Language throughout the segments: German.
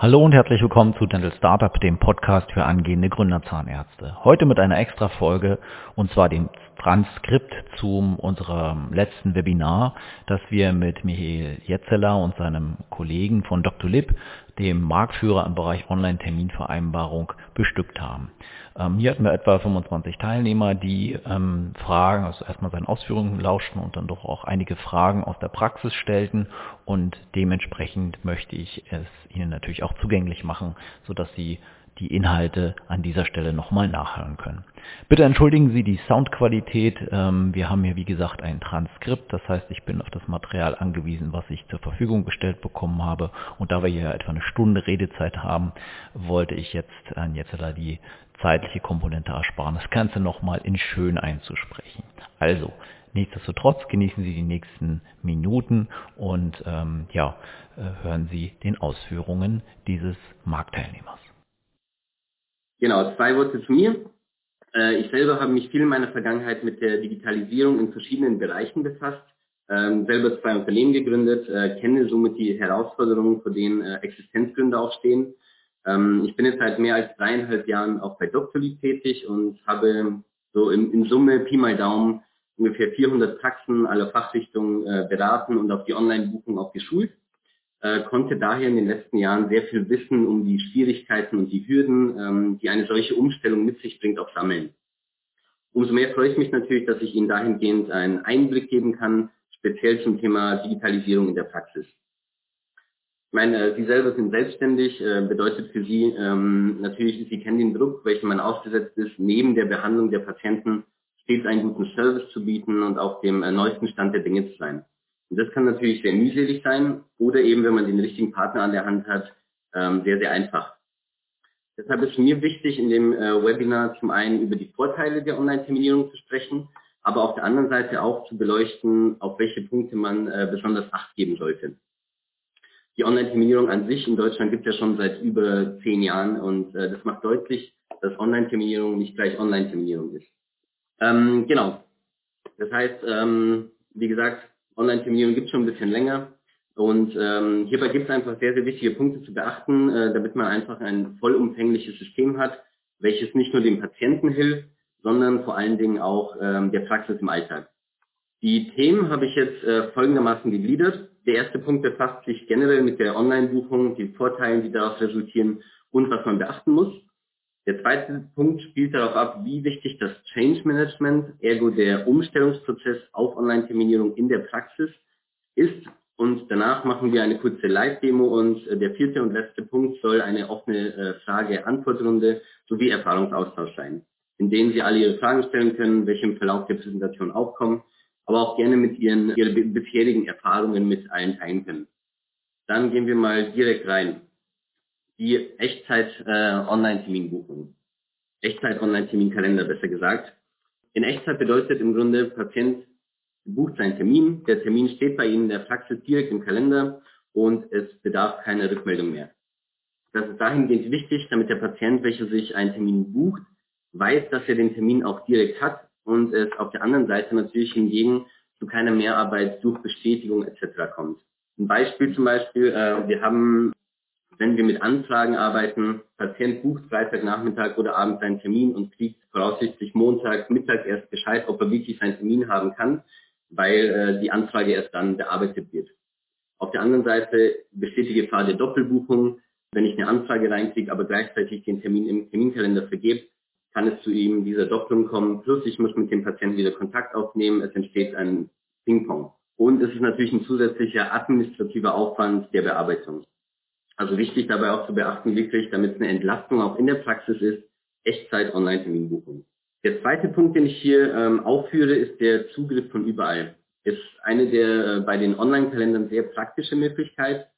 Hallo und herzlich willkommen zu Dental Startup, dem Podcast für angehende Gründerzahnärzte. Heute mit einer extra Folge und zwar dem Transkript zu unserem letzten Webinar, das wir mit Michael Jetzeler und seinem Kollegen von Dr. Lib, dem Marktführer im Bereich Online-Terminvereinbarung, bestückt haben. Ähm, hier hatten wir etwa 25 Teilnehmer, die ähm, Fragen, also erstmal seinen Ausführungen lauschten und dann doch auch einige Fragen aus der Praxis stellten und dementsprechend möchte ich es Ihnen natürlich auch zugänglich machen, sodass Sie die Inhalte an dieser Stelle nochmal nachhören können. Bitte entschuldigen Sie die Soundqualität. Ähm, wir haben hier wie gesagt ein Transkript, das heißt, ich bin auf das Material angewiesen, was ich zur Verfügung gestellt bekommen habe. Und da wir hier etwa eine Stunde Redezeit haben, wollte ich jetzt an jetzt die zeitliche Komponente ersparen, das Ganze nochmal in schön einzusprechen. Also, nichtsdestotrotz genießen Sie die nächsten Minuten und ähm, ja, äh, hören Sie den Ausführungen dieses Marktteilnehmers. Genau, zwei Worte zu mir. Äh, ich selber habe mich viel in meiner Vergangenheit mit der Digitalisierung in verschiedenen Bereichen befasst, ähm, selber zwei Unternehmen gegründet, äh, kenne somit die Herausforderungen, vor denen äh, Existenzgründer auch stehen. Ähm, ich bin jetzt seit mehr als dreieinhalb Jahren auch bei Doctolib tätig und habe so in, in Summe Pi mal Daumen ungefähr 400 Praxen aller Fachrichtungen beraten und auf die Online-Buchung auch geschult äh, konnte daher in den letzten Jahren sehr viel Wissen um die Schwierigkeiten und die Hürden, ähm, die eine solche Umstellung mit sich bringt, auch sammeln. Umso mehr freue ich mich natürlich, dass ich Ihnen dahingehend einen Einblick geben kann, speziell zum Thema Digitalisierung in der Praxis. Ich meine, äh, Sie selber sind selbstständig, äh, bedeutet für Sie ähm, natürlich, Sie kennen den Druck, welchem man ausgesetzt ist, neben der Behandlung der Patienten stets einen guten Service zu bieten und auf dem äh, neuesten Stand der Dinge zu sein. Und das kann natürlich sehr mühselig sein oder eben, wenn man den richtigen Partner an der Hand hat, ähm, sehr, sehr einfach. Deshalb ist mir wichtig, in dem äh, Webinar zum einen über die Vorteile der Online-Terminierung zu sprechen, aber auf der anderen Seite auch zu beleuchten, auf welche Punkte man äh, besonders Acht geben sollte. Die Online-Terminierung an sich in Deutschland gibt es ja schon seit über zehn Jahren und äh, das macht deutlich, dass Online-Terminierung nicht gleich Online-Terminierung ist. Ähm, genau. Das heißt, ähm, wie gesagt, Online-Terminierung gibt es schon ein bisschen länger. Und ähm, hierbei gibt es einfach sehr, sehr wichtige Punkte zu beachten, äh, damit man einfach ein vollumfängliches System hat, welches nicht nur dem Patienten hilft, sondern vor allen Dingen auch ähm, der Praxis im Alltag. Die Themen habe ich jetzt äh, folgendermaßen gegliedert. Der erste Punkt befasst sich generell mit der Online-Buchung, den Vorteilen, die daraus resultieren und was man beachten muss. Der zweite Punkt spielt darauf ab, wie wichtig das Change Management, ergo der Umstellungsprozess auf Online-Terminierung in der Praxis ist. Und danach machen wir eine kurze Live-Demo und äh, der vierte und letzte Punkt soll eine offene äh, Frage-Antwort-Runde sowie Erfahrungsaustausch sein, in denen Sie alle Ihre Fragen stellen können, welche im Verlauf der Präsentation aufkommen, aber auch gerne mit Ihren Ihre bisherigen Erfahrungen mit allen teilen können. Dann gehen wir mal direkt rein die Echtzeit-Online-Terminbuchung. Äh, Echtzeit-Online-Terminkalender besser gesagt. In Echtzeit bedeutet im Grunde, Patient bucht seinen Termin, der Termin steht bei Ihnen in der Praxis direkt im Kalender und es bedarf keiner Rückmeldung mehr. Das ist dahingehend wichtig, damit der Patient, welcher sich einen Termin bucht, weiß, dass er den Termin auch direkt hat und es auf der anderen Seite natürlich hingegen zu keiner Mehrarbeit, Suchbestätigung etc. kommt. Ein Beispiel zum Beispiel, äh, wir haben wenn wir mit Anfragen arbeiten, Patient bucht Freitagnachmittag oder Abend seinen Termin und kriegt voraussichtlich Montag, Mittag erst Bescheid, ob er wirklich seinen Termin haben kann, weil äh, die Anfrage erst dann bearbeitet wird. Auf der anderen Seite besteht die Gefahr der Doppelbuchung. Wenn ich eine Anfrage reinkriege, aber gleichzeitig den Termin im Terminkalender vergebe, kann es zu ihm dieser Doppelung kommen. Plus ich muss mit dem Patienten wieder Kontakt aufnehmen. Es entsteht ein Ping-Pong. Und es ist natürlich ein zusätzlicher administrativer Aufwand der Bearbeitung. Also wichtig dabei auch zu beachten, wirklich, damit es eine Entlastung auch in der Praxis ist, Echtzeit-Online-Terminbuchung. Der zweite Punkt, den ich hier ähm, aufführe, ist der Zugriff von überall. Ist eine der äh, bei den Online-Kalendern sehr praktische Möglichkeit.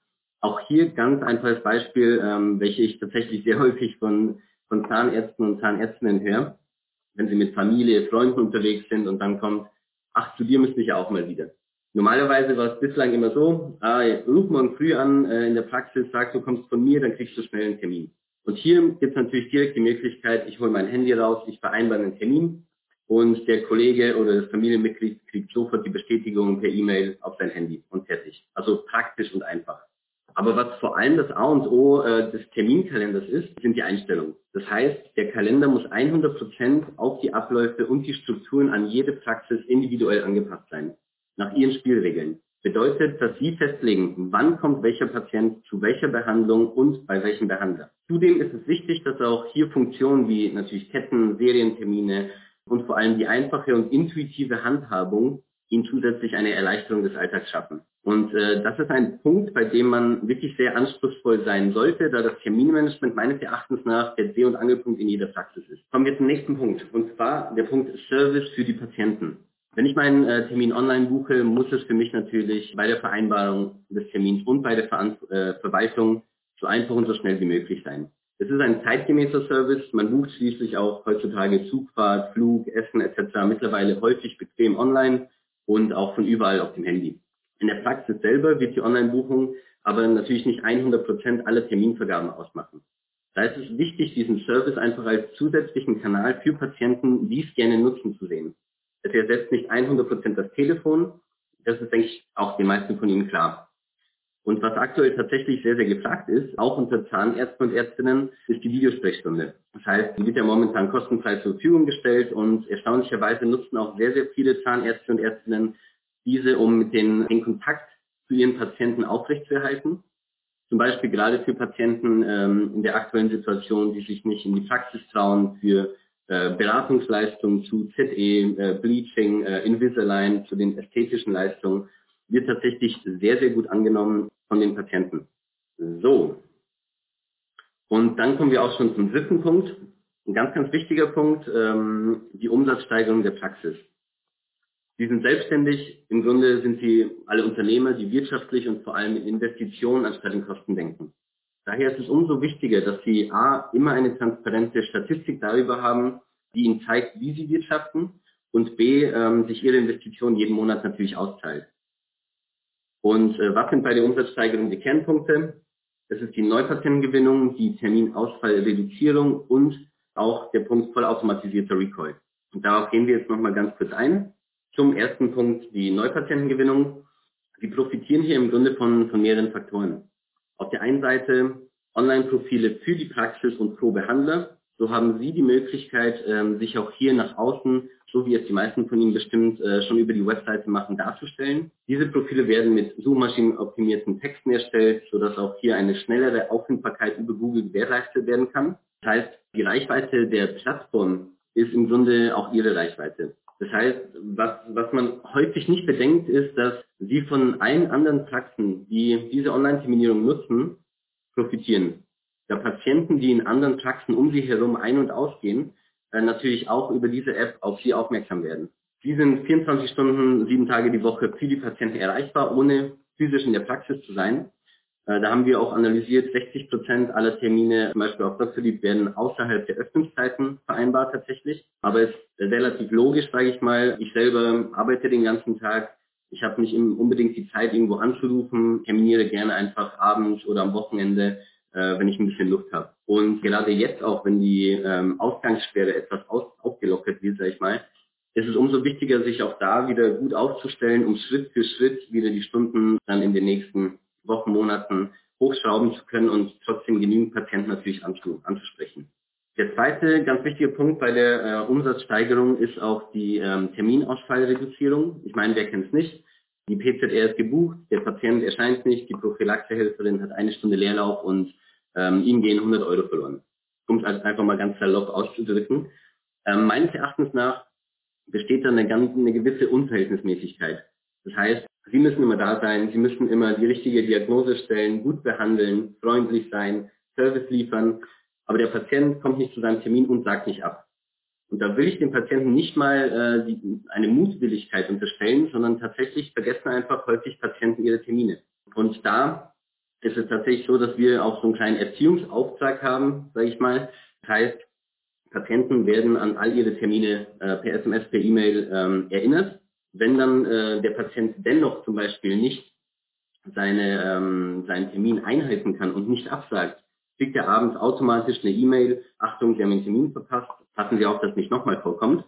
Auch hier ganz einfaches Beispiel, ähm, welche ich tatsächlich sehr häufig von, von Zahnärzten und Zahnärztinnen höre, wenn sie mit Familie, Freunden unterwegs sind und dann kommt, ach, zu dir müsste ich auch mal wieder. Normalerweise war es bislang immer so, ah, ruf morgen früh an äh, in der Praxis, sag, du kommst von mir, dann kriegst du schnell einen Termin. Und hier gibt es natürlich direkt die Möglichkeit, ich hole mein Handy raus, ich vereinbare einen Termin und der Kollege oder das Familienmitglied kriegt sofort die Bestätigung per E-Mail auf sein Handy und fertig. Also praktisch und einfach. Aber was vor allem das A und O äh, des Terminkalenders ist, sind die Einstellungen. Das heißt, der Kalender muss 100% auf die Abläufe und die Strukturen an jede Praxis individuell angepasst sein, nach ihren Spielregeln. Bedeutet, dass Sie festlegen, wann kommt welcher Patient zu welcher Behandlung und bei welchem Behandler. Zudem ist es wichtig, dass auch hier Funktionen wie natürlich Ketten, Serientermine und vor allem die einfache und intuitive Handhabung Ihnen zusätzlich eine Erleichterung des Alltags schaffen. Und äh, das ist ein Punkt, bei dem man wirklich sehr anspruchsvoll sein sollte, da das Terminmanagement meines Erachtens nach der Dreh- und Angelpunkt in jeder Praxis ist. Kommen wir zum nächsten Punkt, und zwar der Punkt Service für die Patienten. Wenn ich meinen äh, Termin online buche, muss es für mich natürlich bei der Vereinbarung des Termins und bei der Veran äh, Verwaltung so einfach und so schnell wie möglich sein. Es ist ein zeitgemäßer Service. Man bucht schließlich auch heutzutage Zugfahrt, Flug, Essen etc. mittlerweile häufig bequem online und auch von überall auf dem Handy. In der Praxis selber wird die Online-Buchung aber natürlich nicht 100 Prozent aller Terminvergaben ausmachen. Da ist es wichtig, diesen Service einfach als zusätzlichen Kanal für Patienten, die es gerne nutzen, zu sehen. Es ersetzt nicht 100 Prozent das Telefon. Das ist, denke ich, auch den meisten von Ihnen klar. Und was aktuell tatsächlich sehr, sehr gefragt ist, auch unter Zahnärzten und Ärztinnen, ist die Videosprechstunde. Das heißt, die wird ja momentan kostenfrei zur Verfügung gestellt und erstaunlicherweise nutzen auch sehr, sehr viele Zahnärzte und Ärztinnen diese, um mit den, den Kontakt zu ihren Patienten aufrechtzuerhalten. Zum Beispiel gerade für Patienten ähm, in der aktuellen Situation, die sich nicht in die Praxis trauen, für Beratungsleistungen zu ZE, äh, Bleaching, äh, Invisalign, zu den ästhetischen Leistungen, wird tatsächlich sehr, sehr gut angenommen von den Patienten. So. Und dann kommen wir auch schon zum dritten Punkt. Ein ganz, ganz wichtiger Punkt, ähm, die Umsatzsteigerung der Praxis. Sie sind selbstständig, im Grunde sind sie alle Unternehmer, die wirtschaftlich und vor allem in Investitionen anstatt in Kosten denken. Daher ist es umso wichtiger, dass Sie A, immer eine transparente Statistik darüber haben, die Ihnen zeigt, wie Sie wirtschaften und B, ähm, sich Ihre Investition jeden Monat natürlich auszahlt. Und äh, was sind bei der Umsatzsteigerung die Kernpunkte? Das ist die Neupatientengewinnung, die Terminausfallreduzierung und auch der Punkt vollautomatisierter Recall. Und darauf gehen wir jetzt nochmal ganz kurz ein. Zum ersten Punkt die Neupatientengewinnung. Sie profitieren hier im Grunde von, von mehreren Faktoren. Auf der einen Seite Online-Profile für die Praxis und pro Behandler. So haben Sie die Möglichkeit, ähm, sich auch hier nach außen, so wie es die meisten von Ihnen bestimmt äh, schon über die Webseite machen, darzustellen. Diese Profile werden mit suchmaschinenoptimierten Texten erstellt, sodass auch hier eine schnellere Auffindbarkeit über Google gewährleistet werden kann. Das heißt, die Reichweite der Plattform ist im Grunde auch Ihre Reichweite. Das heißt, was, was man häufig nicht bedenkt, ist, dass Sie von allen anderen Praxen, die diese Online-Terminierung nutzen, profitieren. Da Patienten, die in anderen Praxen um Sie herum ein- und ausgehen, äh, natürlich auch über diese App auf Sie aufmerksam werden. Sie sind 24 Stunden, sieben Tage die Woche für die Patienten erreichbar, ohne physisch in der Praxis zu sein. Äh, da haben wir auch analysiert, 60 Prozent aller Termine, zum Beispiel auf Doctolib, werden außerhalb der Öffnungszeiten vereinbart tatsächlich. Aber es ist relativ logisch, sage ich mal. Ich selber arbeite den ganzen Tag. Ich habe nicht unbedingt die Zeit, irgendwo anzurufen, terminiere gerne einfach abends oder am Wochenende, äh, wenn ich ein bisschen Luft habe. Und gerade jetzt auch, wenn die ähm, Ausgangssperre etwas aus, aufgelockert wird, sage ich mal, ist es umso wichtiger, sich auch da wieder gut aufzustellen, um Schritt für Schritt wieder die Stunden dann in den nächsten Wochen, Monaten hochschrauben zu können und trotzdem genügend Patienten natürlich anzusprechen. Der zweite ganz wichtige Punkt bei der äh, Umsatzsteigerung ist auch die ähm, Terminausfallreduzierung. Ich meine, wer kennt es nicht? Die PZR ist gebucht, der Patient erscheint nicht, die Prophylaxehelferin hat eine Stunde Leerlauf und ähm, ihm gehen 100 Euro verloren. Um es also einfach mal ganz salopp auszudrücken. Ähm, meines Erachtens nach besteht da eine, eine gewisse Unverhältnismäßigkeit. Das heißt, Sie müssen immer da sein, Sie müssen immer die richtige Diagnose stellen, gut behandeln, freundlich sein, Service liefern, aber der Patient kommt nicht zu seinem Termin und sagt nicht ab. Und da will ich dem Patienten nicht mal äh, die, eine Mutwilligkeit unterstellen, sondern tatsächlich vergessen einfach häufig Patienten ihre Termine. Und da ist es tatsächlich so, dass wir auch so einen kleinen Erziehungsauftrag haben, sage ich mal. Das heißt, Patienten werden an all ihre Termine äh, per SMS, per E-Mail ähm, erinnert wenn dann äh, der Patient dennoch zum Beispiel nicht seine, ähm, seinen Termin einhalten kann und nicht absagt, kriegt er abends automatisch eine E-Mail, Achtung, Sie haben den Termin verpasst, passen Sie auf, dass nicht nochmal vorkommt.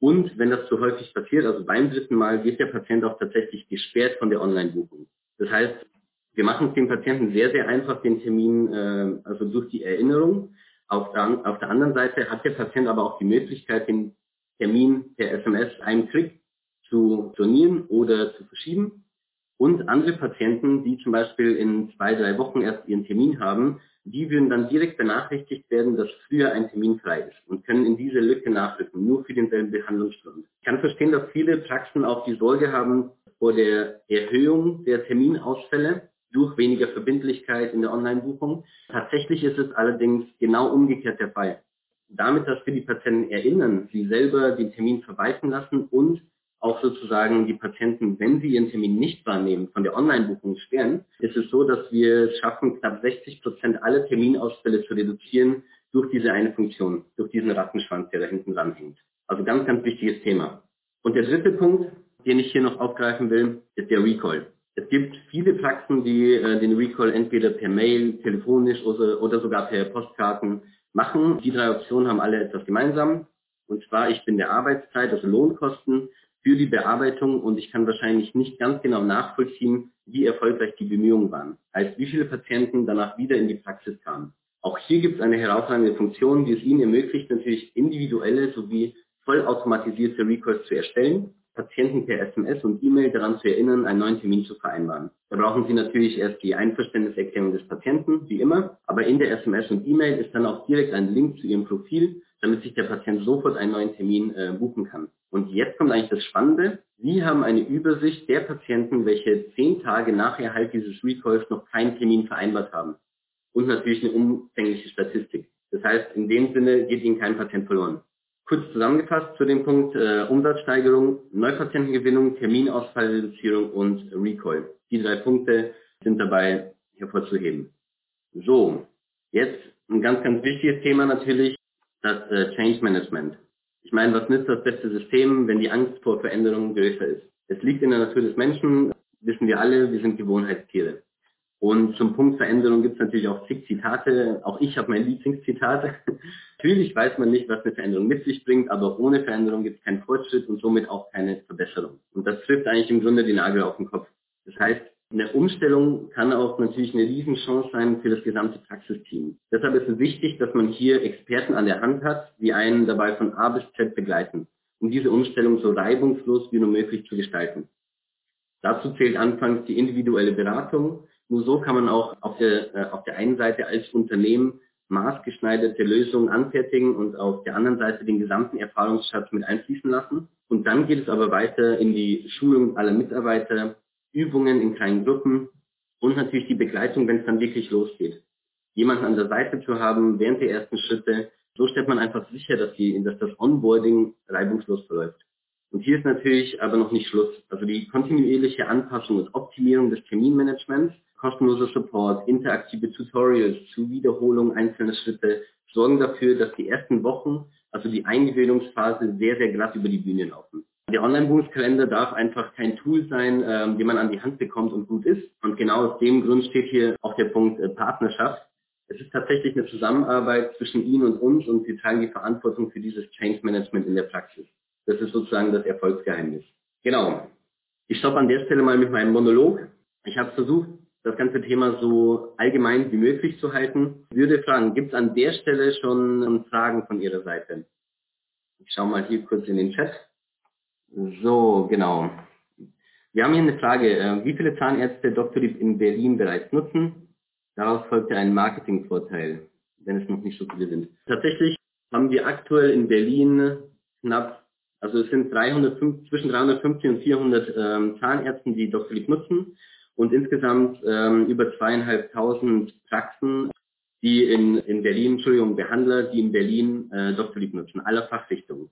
Und wenn das zu häufig passiert, also beim dritten Mal, wird der Patient auch tatsächlich gesperrt von der Online-Buchung. Das heißt, Wir machen es dem Patienten sehr, sehr einfach, den Termin, äh, also durch die Erinnerung. Auf der, auf der anderen Seite hat der Patient aber auch die Möglichkeit, den Termin per SMS einen Klick zu stornieren oder zu verschieben. Und andere Patienten, die zum Beispiel in zwei, drei Wochen erst ihren Termin haben, die würden dann direkt benachrichtigt werden, dass früher ein Termin frei ist und können in diese Lücke nachrücken, nur für denselben Behandlungsstand. Ich kann verstehen, dass viele Praxen auch die Sorge haben vor der Erhöhung der Terminausfälle durch weniger Verbindlichkeit in der Online-Buchung. Tatsächlich ist es allerdings genau umgekehrt der Fall. Damit, dass wir die Patienten erinnern, sie selber den Termin verweisen lassen und auch sozusagen die Patienten, wenn sie ihren Termin nicht wahrnehmen, von der Online-Buchung sperren, ist es so, dass wir es schaffen, knapp 60 Prozent aller Terminausfälle zu reduzieren durch diese eine Funktion, durch diesen Rattenschwanz, der da hinten dran hängt. Also ganz, ganz wichtiges Thema. Und der dritte Punkt, den ich hier noch aufgreifen will, ist der Recall. Es gibt viele Praxen, die äh, den Recall entweder per Mail, telefonisch oder, oder sogar per Postkarten machen. Die drei Optionen haben alle etwas gemeinsam. Und zwar, ich bin der Arbeitszeit, also Lohnkosten, für die Bearbeitung und ich kann wahrscheinlich nicht ganz genau nachvollziehen, wie erfolgreich die Bemühungen waren, als wie viele Patienten danach wieder in die Praxis kamen. Auch hier gibt es eine herausragende Funktion, die es Ihnen ermöglicht, natürlich individuelle sowie vollautomatisierte Recalls zu erstellen, Patienten per SMS und E-Mail daran zu erinnern, einen neuen Termin zu vereinbaren. Da brauchen Sie natürlich erst die Einverständniserklärung des Patienten, wie immer, aber in der SMS und E-Mail ist dann auch direkt ein Link zu Ihrem Profil, damit sich der Patient sofort einen neuen Termin äh, buchen kann. Und jetzt kommt eigentlich das Spannende. Sie haben eine Übersicht der Patienten, welche zehn Tage nach Erhalt dieses Recalls noch keinen Termin vereinbart haben. Und natürlich eine umfängliche Statistik. Das heißt, in dem Sinne geht Ihnen kein Patient verloren. Kurz zusammengefasst zu dem Punkt äh, Umsatzsteigerung, Neupatientengewinnung, Terminausfallreduzierung und Recall. Die drei Punkte sind dabei hervorzuheben. So, jetzt ein ganz, ganz wichtiges Thema natürlich, das äh, Change Management. Ich meine, was nützt das beste System, wenn die Angst vor Veränderungen größer ist? Es liegt in der Natur des Menschen, wissen wir alle, wir sind Gewohnheitstiere. Und zum Punkt Veränderung gibt es natürlich auch zig Zitate. Auch ich habe mein Lieblingszitat. natürlich weiß man nicht, was eine Veränderung mit sich bringt, aber ohne Veränderung gibt es keinen Fortschritt und somit auch keine Verbesserung. Und das trifft eigentlich im Grunde den Nagel auf den Kopf. Das heißt, eine Umstellung kann auch natürlich eine Riesenchance sein für das gesamte Praxisteam. Deshalb ist es wichtig, dass man hier Experten an der Hand hat, die einen dabei von A bis Z begleiten, um diese Umstellung so reibungslos wie nur möglich zu gestalten. Dazu zählt anfangs die individuelle Beratung. Nur so kann man auch auf der, äh, auf der einen Seite als Unternehmen maßgeschneiderte Lösungen anfertigen und auf der anderen Seite den gesamten Erfahrungsschatz mit einfließen lassen. Und dann geht es aber weiter in die Schulung aller Mitarbeiter, Übungen in kleinen Gruppen und natürlich die Begleitung, wenn es dann wirklich losgeht. Jemanden an der Seite zu haben während der ersten Schritte, so stellt man einfach sicher, dass, die, dass das Onboarding reibungslos verläuft. Und hier ist natürlich aber noch nicht Schluss. Also die kontinuierliche Anpassung und Optimierung des Terminmanagements, kostenloser Support, interaktive Tutorials zur Wiederholung einzelner Schritte sorgen dafür, dass die ersten Wochen, also die Eingewöhnungsphase, sehr, sehr glatt über die Bühne laufen. Der Online-Buchungskalender darf einfach kein Tool sein, ähm, den man an die Hand bekommt und gut ist. Und genau aus dem Grund steht hier auch der Punkt äh, Partnerschaft. Es ist tatsächlich eine Zusammenarbeit zwischen Ihnen und uns und wir tragen die Verantwortung für dieses Change Management in der Praxis. Das ist sozusagen das Erfolgsgeheimnis. Genau. Ich stoppe an der Stelle mal mit meinem Monolog. Ich habe versucht, das ganze Thema so allgemein wie möglich zu halten. Ich würde fragen, gibt es an der Stelle schon Fragen von Ihrer Seite? Ich schaue mal hier kurz in den Chat. So, genau. Wir haben hier eine Frage. Äh, wie viele Zahnärzte. Lieb in Berlin bereits nutzen? Daraus folgte ein Marketingvorteil, wenn es noch nicht so viele sind. Tatsächlich haben wir aktuell in Berlin knapp, also es sind 305, zwischen 350 und 400 ähm, Zahnärzten, die. Lieb nutzen und insgesamt ähm, über zweieinhalbtausend Praxen, die in, in Berlin, Entschuldigung, Behandler, die in Berlin äh. Lieb nutzen, aller Fachrichtungen.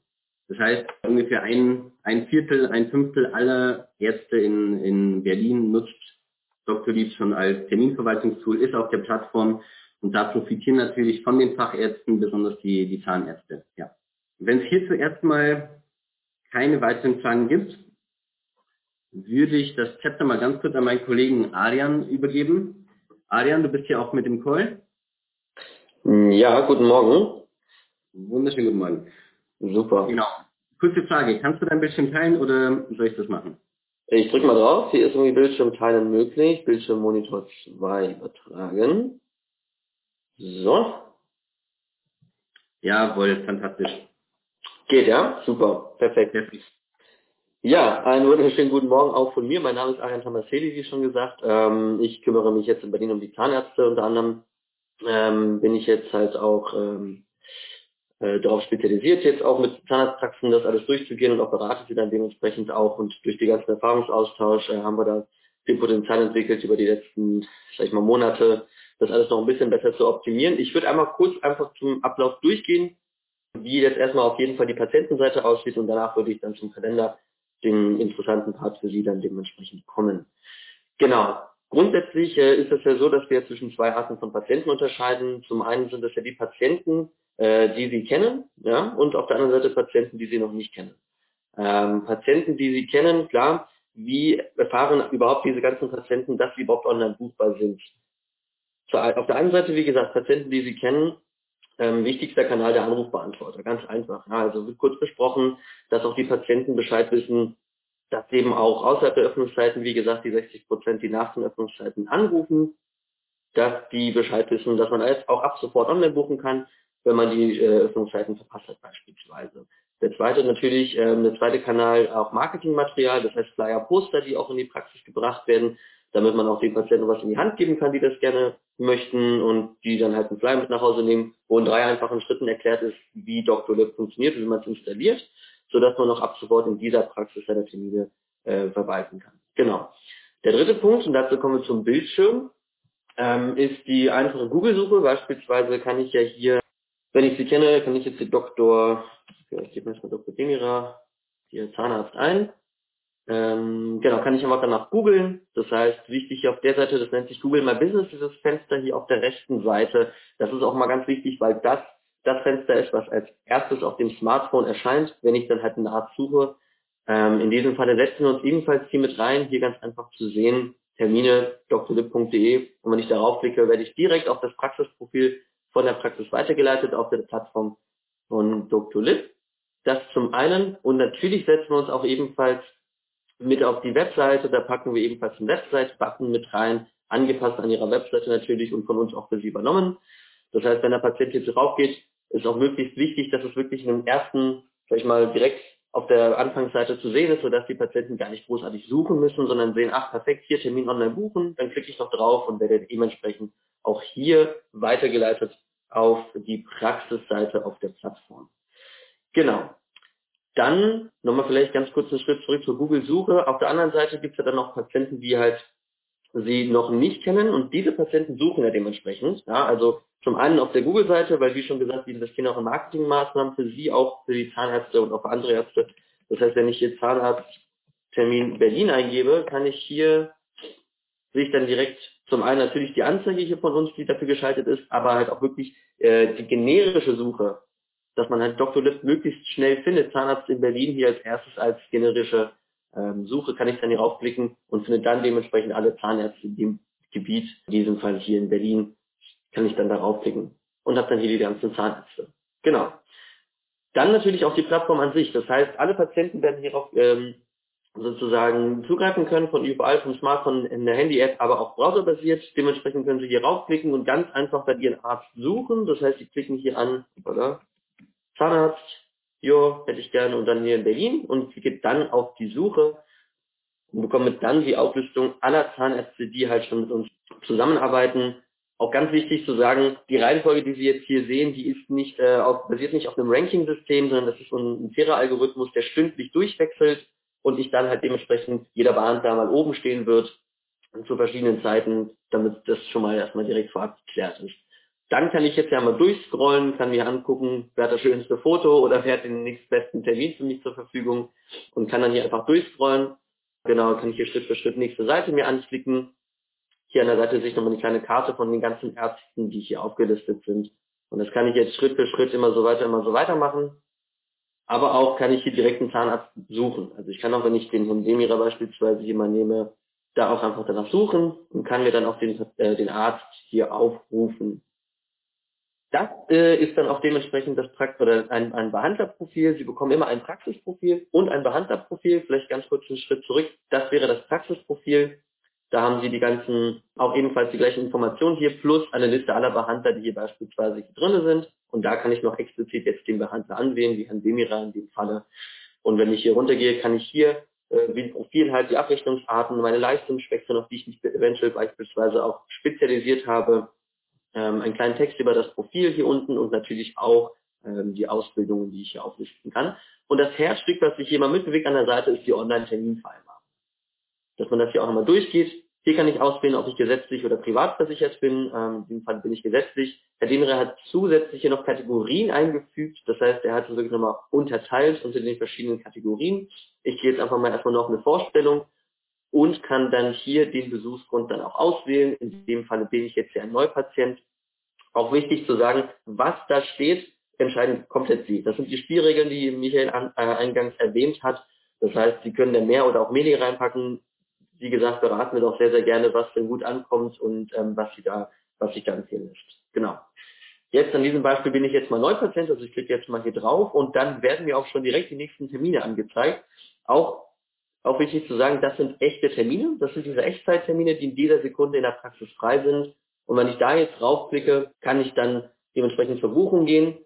Das heißt, ungefähr ein, ein Viertel, ein Fünftel aller Ärzte in, in Berlin nutzt Dr. Lieb schon als Terminverwaltungstool, ist auf der Plattform und da profitieren natürlich von den Fachärzten, besonders die, die Zahnärzte. Ja. Wenn es hier zuerst mal keine weiteren Fragen gibt, würde ich das Chapter mal ganz kurz an meinen Kollegen Arian übergeben. Arian, du bist hier auch mit dem Call. Ja, guten Morgen. Wunderschönen guten Morgen. Super. Genau. Kurze Frage, kannst du dein Bildschirm teilen oder soll ich das machen? Ich drücke mal drauf. Hier ist irgendwie Bildschirm teilen möglich. Bildschirmmonitor 2 übertragen. So. Jawohl, fantastisch. Geht, ja? Super. Perfekt. Perfekt. Ja, einen wunderschönen guten Morgen auch von mir. Mein Name ist Arian Tamaseli, wie schon gesagt. Ähm, ich kümmere mich jetzt in Berlin um die Zahnärzte. Unter anderem ähm, bin ich jetzt halt auch ähm, äh, darauf spezialisiert, jetzt auch mit Zahnarztpraxen das alles durchzugehen und auch berate sie dann dementsprechend auch. Und durch die ganzen Erfahrungsaustausch äh, haben wir da viel Potenzial entwickelt über die letzten, sag ich mal, Monate, das alles noch ein bisschen besser zu optimieren. Ich würde einmal kurz einfach zum Ablauf durchgehen, wie jetzt erstmal auf jeden Fall die Patientenseite aussieht und danach würde ich dann zum Kalender den interessanten Part für Sie dann dementsprechend kommen. Genau. Grundsätzlich äh, ist es ja so, dass wir zwischen zwei Arten von Patienten unterscheiden. Zum einen sind das ja die Patienten, äh, die Sie kennen, ja, und auf der anderen Seite Patienten, die Sie noch nicht kennen. Ähm, Patienten, die Sie kennen, klar, wie erfahren überhaupt diese ganzen Patienten, dass sie überhaupt online buchbar sind? Auf der einen Seite, wie gesagt, Patienten, die Sie kennen, ähm, wichtigster Kanal der Anrufbeantworter, ganz einfach. Ja, also wird kurz besprochen, dass auch die Patienten Bescheid wissen, dass eben auch außerhalb der Öffnungszeiten, wie gesagt, die 60 Prozent, die nach den Öffnungszeiten anrufen, dass die Bescheid wissen, dass man alles auch ab sofort online buchen kann, wenn man die äh, Öffnungszeiten verpasst hat beispielsweise. Der zweite natürlich, ähm, der zweite Kanal auch Marketingmaterial, das heißt Flyer, Poster, die auch in die Praxis gebracht werden, damit man auch den Patienten was in die Hand geben kann, die das gerne möchten und die dann halt einen Flyer mit nach Hause nehmen, wo in drei einfachen Schritten erklärt ist, wie Dr. Lab funktioniert wie man es installiert, sodass man auch ab sofort in dieser Praxis seine Termine äh, verwalten kann. Genau. Der dritte Punkt, und dazu kommen wir zum Bildschirm, ähm, ist die einfache Google-Suche. Beispielsweise kann ich ja hier, wenn ich sie kenne, kann ich jetzt die Dr. Ich gebe mir jetzt mal Dr. Demira, hier Zahnarzt ein ähm, genau, kann ich einfach danach googeln. Das heißt, wichtig hier auf der Seite, das nennt sich Google My Business, dieses Fenster hier auf der rechten Seite. Das ist auch mal ganz wichtig, weil das das Fenster ist, was als erstes auf dem Smartphone erscheint, wenn ich dann halt eine Art suche. Ähm, in diesem Falle setzen wir uns ebenfalls hier mit rein, hier ganz einfach zu sehen, Termine drlib.de. Und wenn ich darauf klicke, werde ich direkt auf das Praxisprofil von der Praxis weitergeleitet auf der Plattform von Dr. Lib. Das zum einen. Und natürlich setzen wir uns auch ebenfalls mit auf die Webseite. Da packen wir ebenfalls einen Website-Button mit rein, angepasst an Ihrer Webseite natürlich und von uns auch für Sie übernommen. Das heißt, wenn der Patient jetzt drauf geht, ist auch möglichst wichtig, dass es wirklich in dem ersten, sag ich mal, direkt auf der Anfangsseite zu sehen ist, sodass die Patienten gar nicht großartig suchen müssen, sondern sehen, ach perfekt, hier Termin online buchen, dann klicke ich noch drauf und werde dementsprechend auch hier weitergeleitet auf die Praxisseite auf der Plattform. Genau. Dann nochmal vielleicht ganz kurz einen Schritt zurück zur Google-Suche. Auf der anderen Seite gibt es ja dann noch Patienten, die halt sie noch nicht kennen und diese Patienten suchen ja dementsprechend. Ja, also zum einen auf der Google-Seite, weil wie schon gesagt, wir investieren auch in Marketingmaßnahmen für sie, auch für die Zahnärzte und auch für andere Ärzte. Das heißt, wenn ich hier Zahnarzttermin Berlin eingebe, kann ich hier sehe ich dann direkt zum einen natürlich die Anzeige hier von uns, die dafür geschaltet ist, aber halt auch wirklich äh, die generische Suche dass man halt Dr. Lift möglichst schnell findet. Zahnarzt in Berlin hier als erstes als generische ähm, Suche kann ich dann hier raufklicken und finde dann dementsprechend alle Zahnärzte in dem Gebiet, in diesem Fall hier in Berlin, kann ich dann darauf klicken und habe dann hier die ganzen Zahnärzte. Genau. Dann natürlich auch die Plattform an sich. Das heißt, alle Patienten werden hierauf ähm, sozusagen zugreifen können von überall, vom Smartphone in der Handy-App, aber auch browserbasiert. Dementsprechend können Sie hier raufklicken und ganz einfach dann Ihren Arzt suchen. Das heißt, Sie klicken hier an, oder? Zahnarzt, jo, hätte ich gerne und dann hier in Berlin und klicke dann auf die Suche und bekomme dann die Auflistung aller Zahnärzte, die halt schon mit uns zusammenarbeiten. Auch ganz wichtig zu sagen, die Reihenfolge, die Sie jetzt hier sehen, die ist nicht äh, auf, basiert nicht auf einem Ranking-System, sondern das ist ein, ein fairer Algorithmus, der stündlich durchwechselt und ich dann halt dementsprechend jeder Behandler mal oben stehen wird zu verschiedenen Zeiten, damit das schon mal erstmal direkt vorab geklärt ist. Dann kann ich jetzt ja mal durchscrollen, kann mir angucken, wer hat das schönste Foto oder wer hat den nächstbesten Termin für mich zur Verfügung und kann dann hier einfach durchscrollen. Genau, kann ich hier Schritt für Schritt nächste Seite mir anklicken. Hier an der Seite sehe ich nochmal eine kleine Karte von den ganzen Ärzten, die hier aufgelistet sind. Und das kann ich jetzt Schritt für Schritt immer so weiter, immer so weiter machen. Aber auch kann ich hier direkt einen Zahnarzt suchen. Also ich kann auch, wenn ich den Herrn Demira beispielsweise hier mal nehme, da auch einfach danach suchen und kann mir dann auch den, äh, den Arzt hier aufrufen. Das äh, ist dann auch dementsprechend das Prax oder ein, ein Behandlerprofil. Sie bekommen immer ein Praxisprofil und ein Behandlerprofil. Vielleicht ganz kurz einen Schritt zurück. Das wäre das Praxisprofil. Da haben Sie die ganzen, auch ebenfalls die gleichen Informationen hier, plus eine Liste aller Behandler, die hier beispielsweise hier drin sind. Und da kann ich noch explizit jetzt den Behandler anwählen, wie Herrn Demira in dem Falle. Und wenn ich hier runtergehe, kann ich hier äh, wie ein Profil halt die Abrechnungsarten, meine Leistungsspektren, auf die ich mich eventuell beispielsweise auch spezialisiert habe, ähm, einen kleinen Text über das Profil hier unten und natürlich auch ähm, die Ausbildungen, die ich hier auflisten kann. Und das Herzstück, was sich hier mal mitbewegt an der Seite, ist die Online-Terminvereinbarung. Dass man das hier auch nochmal durchgeht. Hier kann ich auswählen, ob ich gesetzlich oder privat versichert bin. Ähm, in diesem Fall bin ich gesetzlich. Herr Demerer hat zusätzlich hier noch Kategorien eingefügt. Das heißt, er hat es wirklich nochmal unterteilt unter den verschiedenen Kategorien. Ich gehe jetzt einfach mal erstmal noch eine Vorstellung und kann dann hier den Besuchsgrund dann auch auswählen. In dem Fall bin ich jetzt hier ein Neupatient. Auch wichtig zu sagen, was da steht, entscheiden komplett Sie. Das sind die Spielregeln, die Michael an, äh, eingangs erwähnt hat. Das heißt, Sie können da mehr oder auch weniger reinpacken. Wie gesagt, beraten wir doch sehr, sehr gerne, was denn gut ankommt und ähm, was Sie da, was sich da empfehlen lässt. Genau. Jetzt an diesem Beispiel bin ich jetzt mal Neupatient, also ich klicke jetzt mal hier drauf und dann werden mir auch schon direkt die nächsten Termine angezeigt. Auch auch wichtig zu sagen, das sind echte Termine. Das sind diese Echtzeittermine, die in dieser Sekunde in der Praxis frei sind. Und wenn ich da jetzt draufklicke, kann ich dann dementsprechend zur Buchung gehen.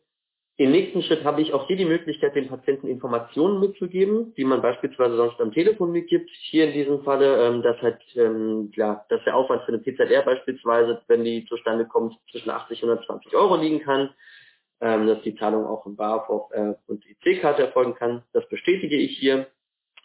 Im nächsten Schritt habe ich auch hier die Möglichkeit, den Patienten Informationen mitzugeben, die man beispielsweise sonst am Telefon mitgibt. Hier in diesem Falle, ähm, dass halt, ähm, ja, dass der Aufwand für eine PZR beispielsweise, wenn die zustande kommt, zwischen 80 und 120 Euro liegen kann, ähm, dass die Zahlung auch im Bar äh, und IC-Karte erfolgen kann. Das bestätige ich hier.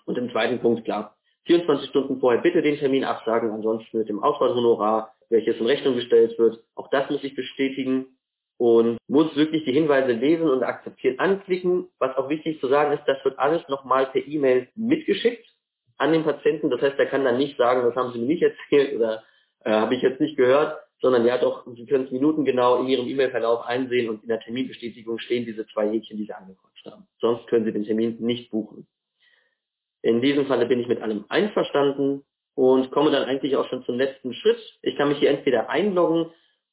Und im zweiten Punkt, klar, 24 Stunden vorher bitte den Termin absagen, ansonsten mit dem Auswahlhonorar, welches in Rechnung gestellt wird. Auch das muss ich bestätigen und muss wirklich die Hinweise lesen und akzeptieren, anklicken. Was auch wichtig zu sagen ist, das wird alles nochmal per E-Mail mitgeschickt an den Patienten. Das heißt, er kann dann nicht sagen, das haben Sie mir nicht erzählt oder äh, habe ich jetzt nicht gehört, sondern ja doch, Sie können es minutengenau in Ihrem E-Mail-Verlauf einsehen und in der Terminbestätigung stehen diese zwei Häkchen, die Sie angekreuzt haben. Sonst können Sie den Termin nicht buchen. In diesem Falle bin ich mit allem einverstanden und komme dann eigentlich auch schon zum letzten Schritt. Ich kann mich hier entweder einloggen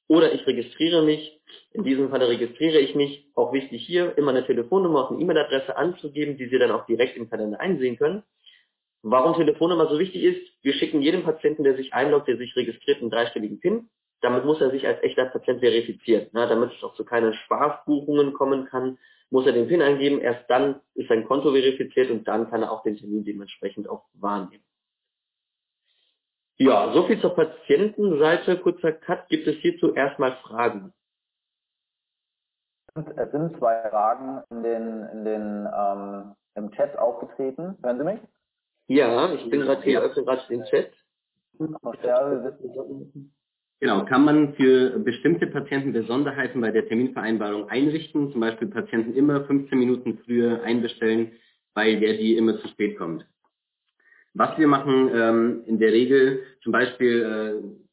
oder ich registriere mich. In diesem Falle registriere ich mich. Auch wichtig hier, immer eine Telefonnummer und eine E-Mail-Adresse anzugeben, die Sie dann auch direkt im Kalender einsehen können. Warum Telefonnummer so wichtig ist, wir schicken jedem Patienten, der sich einloggt, der sich registriert, einen dreistelligen PIN. Damit muss er sich als echter Patient verifizieren, ne, damit es auch zu keinen Spaßbuchungen kommen kann muss er den PIN eingeben, erst dann ist sein Konto verifiziert und dann kann er auch den Termin dementsprechend auch wahrnehmen. Ja, soviel zur Patientenseite. Kurzer Cut. Gibt es hierzu erstmal Fragen? Es sind zwei Fragen in den, in den, ähm, im Chat aufgetreten. Hören Sie mich? Ja, ich bin gerade hier, öffne gerade den Chat. Genau, kann man für bestimmte Patienten Besonderheiten bei der Terminvereinbarung einrichten, zum Beispiel Patienten immer 15 Minuten früher einbestellen, weil der die immer zu spät kommt. Was wir machen ähm, in der Regel, zum Beispiel, äh,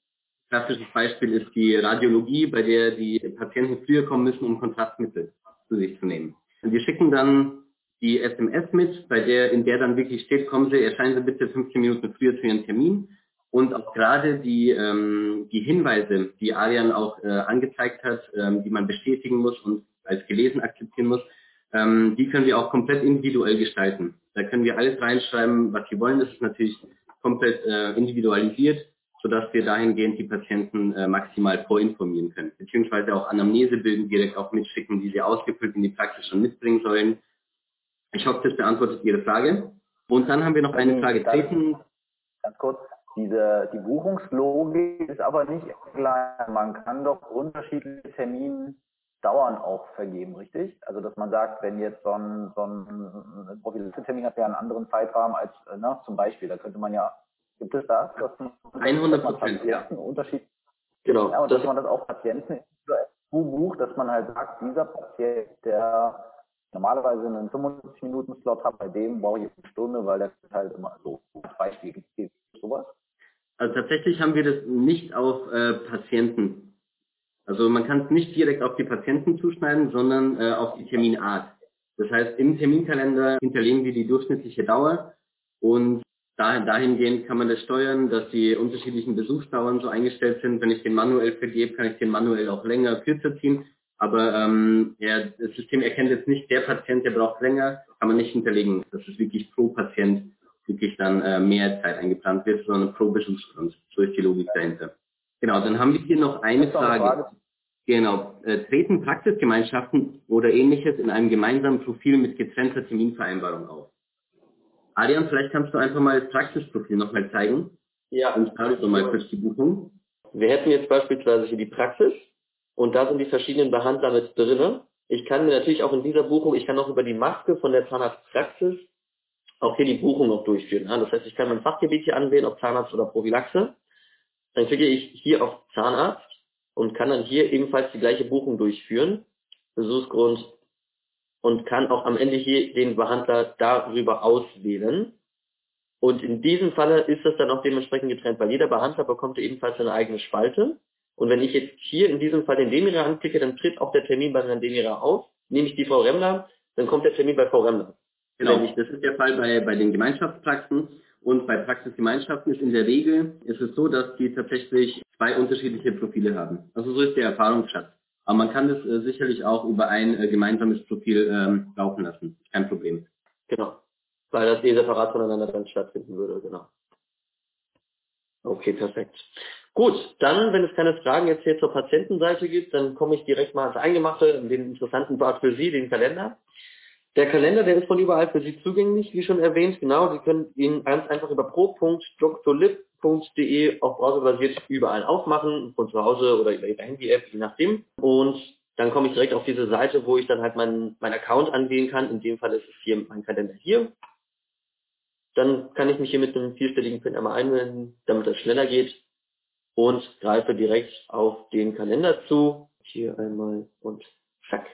klassisches Beispiel ist die Radiologie, bei der die Patienten früher kommen müssen, um Kontrastmittel zu sich zu nehmen. Und wir schicken dann die SMS mit, bei der, in der dann wirklich steht, kommen Sie, erscheinen Sie bitte 15 Minuten früher zu Ihrem Termin und auch gerade die, ähm, die Hinweise, die Arian auch äh, angezeigt hat, ähm, die man bestätigen muss und als gelesen akzeptieren muss, ähm, die können wir auch komplett individuell gestalten. Da können wir alles reinschreiben, was sie wollen. Das ist natürlich komplett äh, individualisiert, sodass wir dahingehend die Patienten äh, maximal vorinformieren können. Beziehungsweise auch Anamnesebögen direkt auch mitschicken, die sie ausgefüllt in die Praxis schon mitbringen sollen. Ich hoffe, das beantwortet Ihre Frage. Und dann haben wir noch eine Frage treten. Ganz kurz, diese, die Buchungslogik ist aber nicht gleich. Man kann doch unterschiedliche Termindauern auch vergeben, richtig? Also, dass man sagt, wenn jetzt so ein, so ein Prophylaxe-Termin hat ja einen anderen Zeitrahmen als, ne, zum Beispiel, da könnte man ja, gibt es das? Dass man, 100 Prozent, ja. Unterschied, genau. Ja, und das dass man das auch Patienten bucht, dass man halt sagt, dieser Patient, der normalerweise einen 55-Minuten-Slot hat, bei dem brauche ich eine Stunde, weil das halt immer so als Beispiel gibt sowas. Also tatsächlich haben wir das nicht auf äh, Patienten. Also man kann es nicht direkt auf die Patienten zuschneiden, sondern äh, auf die Terminart. Das heißt, im Terminkalender hinterlegen wir die durchschnittliche Dauer und dahingehend kann man das steuern, dass die unterschiedlichen Besuchsdauern so eingestellt sind. Wenn ich den manuell vergebe, kann ich den manuell auch länger, kürzer ziehen. Aber ähm, ja, das System erkennt jetzt nicht, der Patient, der braucht länger, kann man nicht hinterlegen. Das ist wirklich pro Patient wirklich dann äh, mehr Zeit eingeplant wird, sondern pro Besuchsgrund. So ist die Logik dahinter. Genau, dann haben wir hier noch eine Frage. Frage. Genau, äh, treten Praxisgemeinschaften oder ähnliches in einem gemeinsamen Profil mit getrennter Terminvereinbarung auf? Adrian, vielleicht kannst du einfach mal das Praxisprofil nochmal zeigen. Ja. Und startest nochmal kurz die Buchung. Wir hätten jetzt beispielsweise hier die Praxis und da sind die verschiedenen Behandler mit drinne. Ich kann mir natürlich auch in dieser Buchung, ich kann auch über die Maske von der Zahnarztpraxis auch hier die Buchung noch durchführen. Das heißt, ich kann mein Fachgebiet hier anwählen, ob Zahnarzt oder Prophylaxe. Dann klicke ich hier auf Zahnarzt und kann dann hier ebenfalls die gleiche Buchung durchführen, Besuchsgrund, und kann auch am Ende hier den Behandler darüber auswählen. Und in diesem Falle ist das dann auch dementsprechend getrennt, weil jeder Behandler bekommt ebenfalls eine eigene Spalte. Und wenn ich jetzt hier in diesem Fall den Demira anklicke, dann tritt auch der Termin bei Herrn Demira auf. Nehme ich die Frau Remler, dann kommt der Termin bei Frau Remler. Genau, das ist der Fall bei, bei den Gemeinschaftspraxen. Und bei Praxisgemeinschaften ist in der Regel ist es so, dass die tatsächlich zwei unterschiedliche Profile haben. Also so ist der Erfahrungsschatz. Aber man kann das äh, sicherlich auch über ein äh, gemeinsames Profil ähm, laufen lassen. Kein Problem. Genau. Weil das eh separat voneinander dann stattfinden würde, genau. Okay, perfekt. Gut, dann, wenn es keine Fragen jetzt hier zur Patientenseite gibt, dann komme ich direkt mal ans Eingemachte, den interessanten Part für Sie, den Kalender. Der Kalender, der ist von überall für Sie zugänglich, wie schon erwähnt. Genau, Sie können ihn ganz einfach über pro.drlib.de auch browserbasiert überall aufmachen, von zu Hause oder über Ihre Handy-App, je nachdem. Und dann komme ich direkt auf diese Seite, wo ich dann halt meinen mein Account anwählen kann. In dem Fall ist es hier mein Kalender hier. Dann kann ich mich hier mit einem vierstelligen PIN einmal einwählen, damit das schneller geht. Und greife direkt auf den Kalender zu. Hier einmal und zack.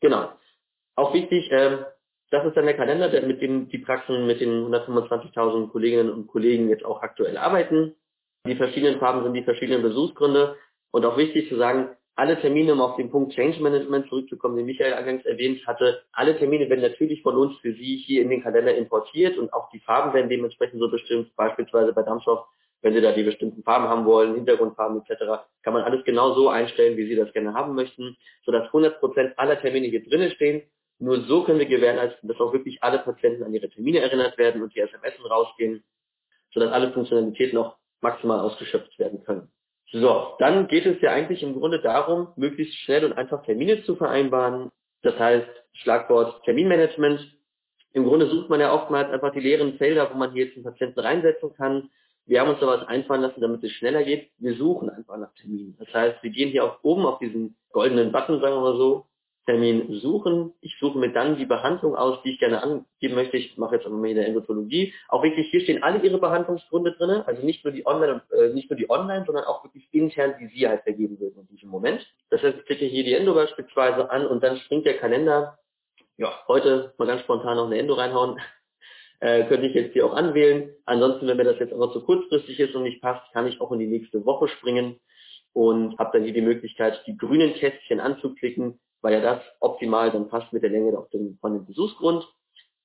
Genau. Auch wichtig, äh, das ist dann der Kalender, der, mit dem die Praxen mit den 125.000 Kolleginnen und Kollegen jetzt auch aktuell arbeiten. Die verschiedenen Farben sind die verschiedenen Besuchsgründe. Und auch wichtig zu sagen, alle Termine, um auf den Punkt Change Management zurückzukommen, den Michael eingangs erwähnt hatte, alle Termine werden natürlich von uns für Sie hier in den Kalender importiert und auch die Farben werden dementsprechend so bestimmt, beispielsweise bei Dampfstoff, wenn Sie da die bestimmten Farben haben wollen, Hintergrundfarben etc., kann man alles genau so einstellen, wie Sie das gerne haben möchten, sodass 100% aller Termine hier drinnen stehen nur so können wir gewährleisten, dass auch wirklich alle Patienten an ihre Termine erinnert werden und die SMS rausgehen, sodass alle Funktionalitäten auch maximal ausgeschöpft werden können. So, dann geht es ja eigentlich im Grunde darum, möglichst schnell und einfach Termine zu vereinbaren. Das heißt, Schlagwort Terminmanagement. Im Grunde sucht man ja oftmals einfach die leeren Felder, wo man hier jetzt einen Patienten reinsetzen kann. Wir haben uns da was einfallen lassen, damit es schneller geht. Wir suchen einfach nach Terminen. Das heißt, wir gehen hier auf oben auf diesen goldenen Button, sagen wir mal so, Termin suchen. Ich suche mir dann die Behandlung aus, die ich gerne angeben möchte. Ich mache jetzt aber mal in der Endotologie. Auch wirklich, hier stehen alle Ihre Behandlungsgründe drin, also nicht nur die Online, äh, nicht nur die Online, sondern auch wirklich intern, die Sie halt vergeben würden in diesem Moment. Das heißt, ich klicke hier die Endo beispielsweise an und dann springt der Kalender. Ja, heute mal ganz spontan noch eine Endo reinhauen. Äh, könnte ich jetzt hier auch anwählen. Ansonsten, wenn mir das jetzt aber zu kurzfristig ist und nicht passt, kann ich auch in die nächste Woche springen und habe dann hier die Möglichkeit, die grünen Kästchen anzuklicken weil ja das optimal dann passt mit der Länge dem, von dem Besuchsgrund.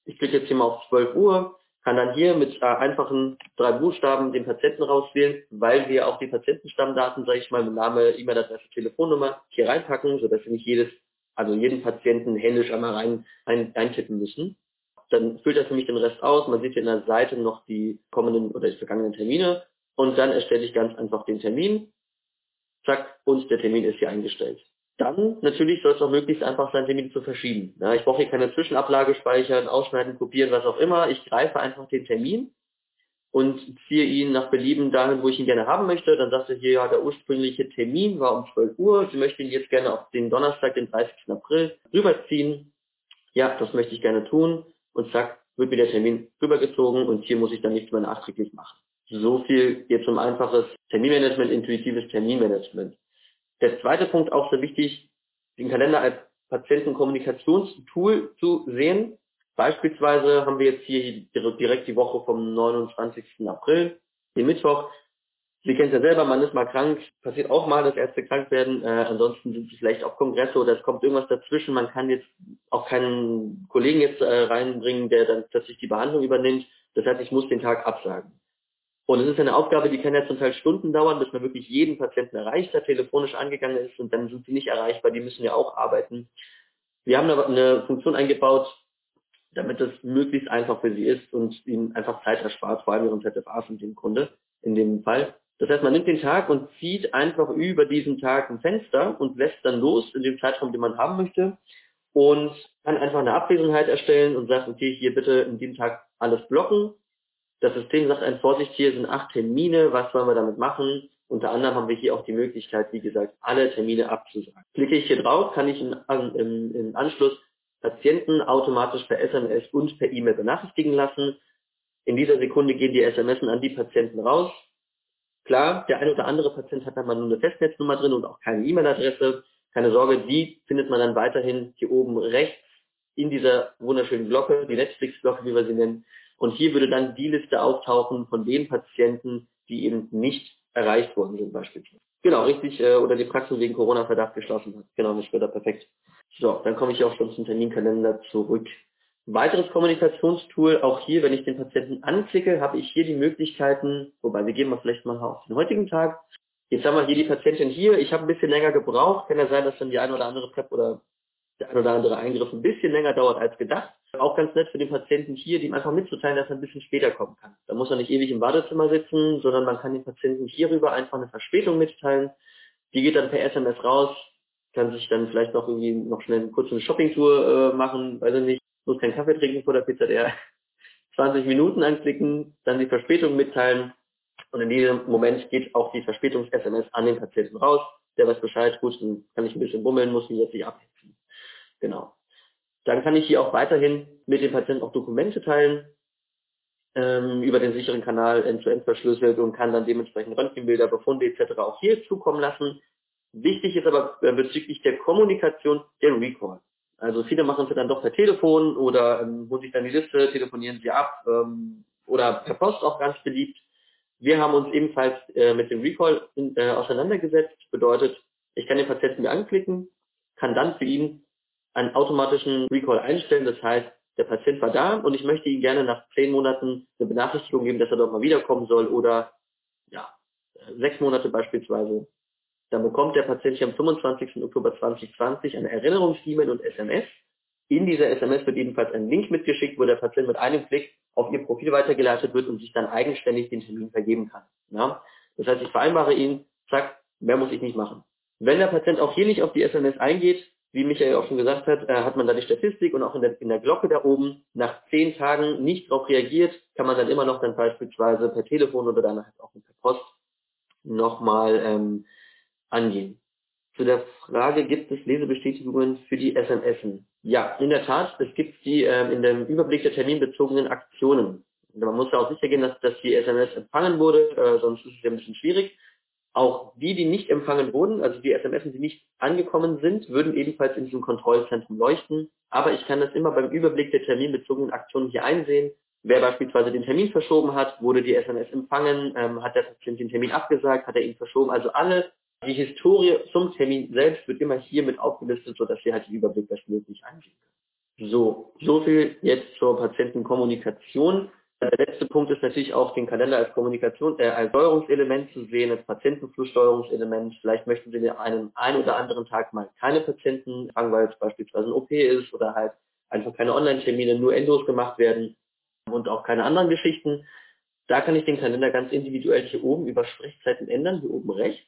Ich klicke jetzt hier mal auf 12 Uhr, kann dann hier mit äh, einfachen drei Buchstaben den Patienten rauswählen, weil wir auch die Patientenstammdaten, sage ich mal, mit Name, E-Mail-Adresse, Telefonnummer hier reinpacken, sodass wir nicht jedes, also jeden Patienten händisch einmal rein, rein eintippen müssen. Dann füllt er für mich den Rest aus. Man sieht hier in der Seite noch die kommenden oder die vergangenen Termine. Und dann erstelle ich ganz einfach den Termin. Zack, und der Termin ist hier eingestellt. Dann natürlich soll es auch möglichst einfach sein, Termine zu verschieben. Ja, ich brauche hier keine Zwischenablage speichern, ausschneiden, kopieren, was auch immer. Ich greife einfach den Termin und ziehe ihn nach Belieben dahin, wo ich ihn gerne haben möchte. Dann sagt er hier, ja, der ursprüngliche Termin war um 12 Uhr. Sie möchten ihn jetzt gerne auf den Donnerstag, den 30. April, rüberziehen. Ja, das möchte ich gerne tun. Und zack, wird mir der Termin rübergezogen und hier muss ich dann nichts mehr nachträglich machen. So viel jetzt um einfaches Terminmanagement, intuitives Terminmanagement. Der zweite Punkt auch sehr wichtig, den Kalender als Patientenkommunikationstool zu sehen. Beispielsweise haben wir jetzt hier direkt die Woche vom 29. April, den Mittwoch. Sie kennen es ja selber, man ist mal krank, passiert auch mal, dass Ärzte krank werden. Äh, ansonsten sind sie vielleicht auf Kongresse oder es kommt irgendwas dazwischen. Man kann jetzt auch keinen Kollegen jetzt äh, reinbringen, der dann plötzlich die Behandlung übernimmt. Das heißt, ich muss den Tag absagen. Und es ist eine Aufgabe, die kann ja zum Teil Stunden dauern, bis man wirklich jeden Patienten erreicht hat, telefonisch angegangen ist und dann sind sie nicht erreichbar, die müssen ja auch arbeiten. Wir haben aber eine Funktion eingebaut, damit es möglichst einfach für sie ist und ihnen einfach Zeit erspart, vor allem ihren ZFAs und dem Kunde in dem Fall. Das heißt, man nimmt den Tag und zieht einfach über diesen Tag ein Fenster und lässt dann los in dem Zeitraum, den man haben möchte und kann einfach eine Abwesenheit erstellen und sagt, okay, hier bitte in dem Tag alles blocken das System sagt ein Vorsicht, hier sind acht Termine, was sollen wir damit machen? Unter anderem haben wir hier auch die Möglichkeit, wie gesagt, alle Termine abzusagen. Klicke ich hier drauf, kann ich im, im Anschluss Patienten automatisch per SMS und per E-Mail benachrichtigen lassen. In dieser Sekunde gehen die SMS an die Patienten raus. Klar, der ein oder andere Patient hat dann mal nur eine Festnetznummer drin und auch keine E-Mail-Adresse. Keine Sorge, die findet man dann weiterhin hier oben rechts in dieser wunderschönen Glocke, die Netflix-Glocke, wie wir sie nennen. Und hier würde dann die Liste auftauchen von den Patienten, die eben nicht erreicht worden sind beispielsweise. Genau, richtig, äh, oder die Praxis wegen Corona-Verdacht geschlossen hat. Genau, wäre da perfekt. So, dann komme ich auch schon zum Terminkalender zurück. Weiteres Kommunikationstool, auch hier, wenn ich den Patienten anklicke, habe ich hier die Möglichkeiten, wobei wir gehen mal vielleicht mal auf den heutigen Tag. Jetzt haben wir hier die Patientin hier, ich habe ein bisschen länger gebraucht, kann ja sein, dass dann die eine oder andere Prep oder der ein oder andere Eingriff ein bisschen länger dauert als gedacht. Auch ganz nett für den Patienten hier, dem einfach mitzuteilen, dass er ein bisschen später kommen kann. Da muss er nicht ewig im Badezimmer sitzen, sondern man kann den Patienten hierüber einfach eine Verspätung mitteilen. Die geht dann per SMS raus, kann sich dann vielleicht noch irgendwie noch schnell eine kurze Shoppingtour äh, machen, weiß ich nicht, muss keinen Kaffee trinken vor der Pizza, der 20 Minuten anklicken, dann die Verspätung mitteilen und in diesem Moment geht auch die Verspätungs-SMS an den Patienten raus. Der weiß Bescheid, gut, dann kann ich ein bisschen bummeln, muss mich jetzt nicht abhetzen. Genau. Dann kann ich hier auch weiterhin mit dem Patienten auch Dokumente teilen ähm, über den sicheren Kanal end-to-end verschlüsselt und kann dann dementsprechend Röntgenbilder, Befunde etc. auch hier zukommen lassen. Wichtig ist aber äh, bezüglich der Kommunikation der Recall. Also viele machen es dann doch per Telefon oder ähm, holen sich dann die Liste, telefonieren sie ab ähm, oder per Post auch ganz beliebt. Wir haben uns ebenfalls äh, mit dem Recall in, äh, auseinandergesetzt. Bedeutet, ich kann den Patienten mir anklicken, kann dann für ihn einen automatischen Recall einstellen. Das heißt, der Patient war da und ich möchte ihm gerne nach zehn Monaten eine Benachrichtigung geben, dass er doch mal wiederkommen soll oder ja, sechs Monate beispielsweise. Dann bekommt der Patient am 25. Oktober 2020 eine Erinnerungs-E-Mail und SMS. In dieser SMS wird ebenfalls ein Link mitgeschickt, wo der Patient mit einem Klick auf ihr Profil weitergeleitet wird und sich dann eigenständig den Termin vergeben kann. Ja? Das heißt, ich vereinbare ihn, zack, mehr muss ich nicht machen. Wenn der Patient auch hier nicht auf die SMS eingeht, wie Michael auch schon gesagt hat, äh, hat man da die Statistik und auch in der, in der Glocke da oben nach zehn Tagen nicht darauf reagiert, kann man dann immer noch dann beispielsweise per Telefon oder dann halt auch per Post nochmal ähm, angehen. Zu der Frage, gibt es Lesebestätigungen für die SMS? Ja, in der Tat, es gibt die ähm, in dem Überblick der terminbezogenen Aktionen. Man muss ja auch sicher gehen, dass, dass die SMS empfangen wurde, äh, sonst ist es ja ein bisschen schwierig. Auch die, die nicht empfangen wurden, also die SMS, die nicht angekommen sind, würden ebenfalls in diesem Kontrollzentrum leuchten. Aber ich kann das immer beim Überblick der terminbezogenen Aktionen hier einsehen. Wer beispielsweise den Termin verschoben hat, wurde die SMS empfangen, ähm, hat der Patient den Termin abgesagt, hat er ihn verschoben. Also alle, die Historie zum Termin selbst wird immer hier mit aufgelistet, sodass wir halt den Überblick bestmöglich einsehen können. So, so viel jetzt zur Patientenkommunikation. Der letzte Punkt ist natürlich auch den Kalender als Kommunikation, äh, als Steuerungselement zu sehen, als Patientenflusssteuerungselement. Vielleicht möchten Sie einen einen oder anderen Tag mal keine Patienten fangen, weil es beispielsweise ein OP ist oder halt einfach keine Online-Termine, nur Endos gemacht werden und auch keine anderen Geschichten. Da kann ich den Kalender ganz individuell hier oben über Sprechzeiten ändern, hier oben rechts.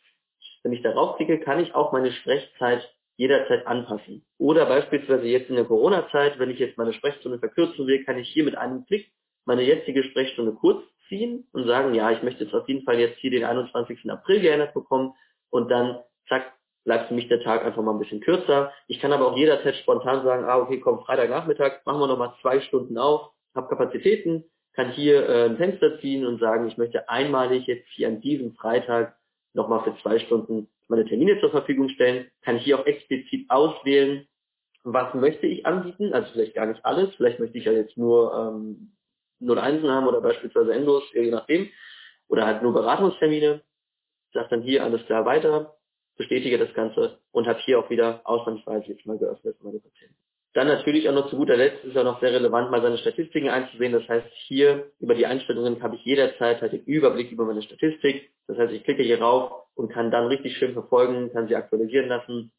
Wenn ich darauf klicke, kann ich auch meine Sprechzeit jederzeit anpassen. Oder beispielsweise jetzt in der Corona-Zeit, wenn ich jetzt meine Sprechstunde verkürzen will, kann ich hier mit einem Klick meine jetzige Sprechstunde kurz ziehen und sagen, ja, ich möchte jetzt auf jeden Fall jetzt hier den 21. April geändert bekommen und dann, zack, bleibt für mich der Tag einfach mal ein bisschen kürzer. Ich kann aber auch jederzeit spontan sagen, ah, okay, komm, Freitagnachmittag, machen wir nochmal zwei Stunden auf, habe Kapazitäten, kann hier äh, ein Fenster ziehen und sagen, ich möchte einmalig jetzt hier an diesem Freitag nochmal für zwei Stunden meine Termine zur Verfügung stellen, kann hier auch explizit auswählen, was möchte ich anbieten, also vielleicht gar nicht alles, vielleicht möchte ich ja jetzt nur ähm, 01 haben oder beispielsweise Endos, je nachdem. Oder halt nur Beratungstermine. Sag dann hier alles klar weiter, bestätige das Ganze und habe hier auch wieder ausnahmsweise jetzt mal geöffnet meine Patienten. Dann natürlich auch noch zu guter Letzt ist ja noch sehr relevant, mal seine Statistiken einzusehen. Das heißt, hier über die Einstellungen habe ich jederzeit halt den Überblick über meine Statistik. Das heißt, ich klicke hier rauf und kann dann richtig schön verfolgen, kann sie aktualisieren lassen.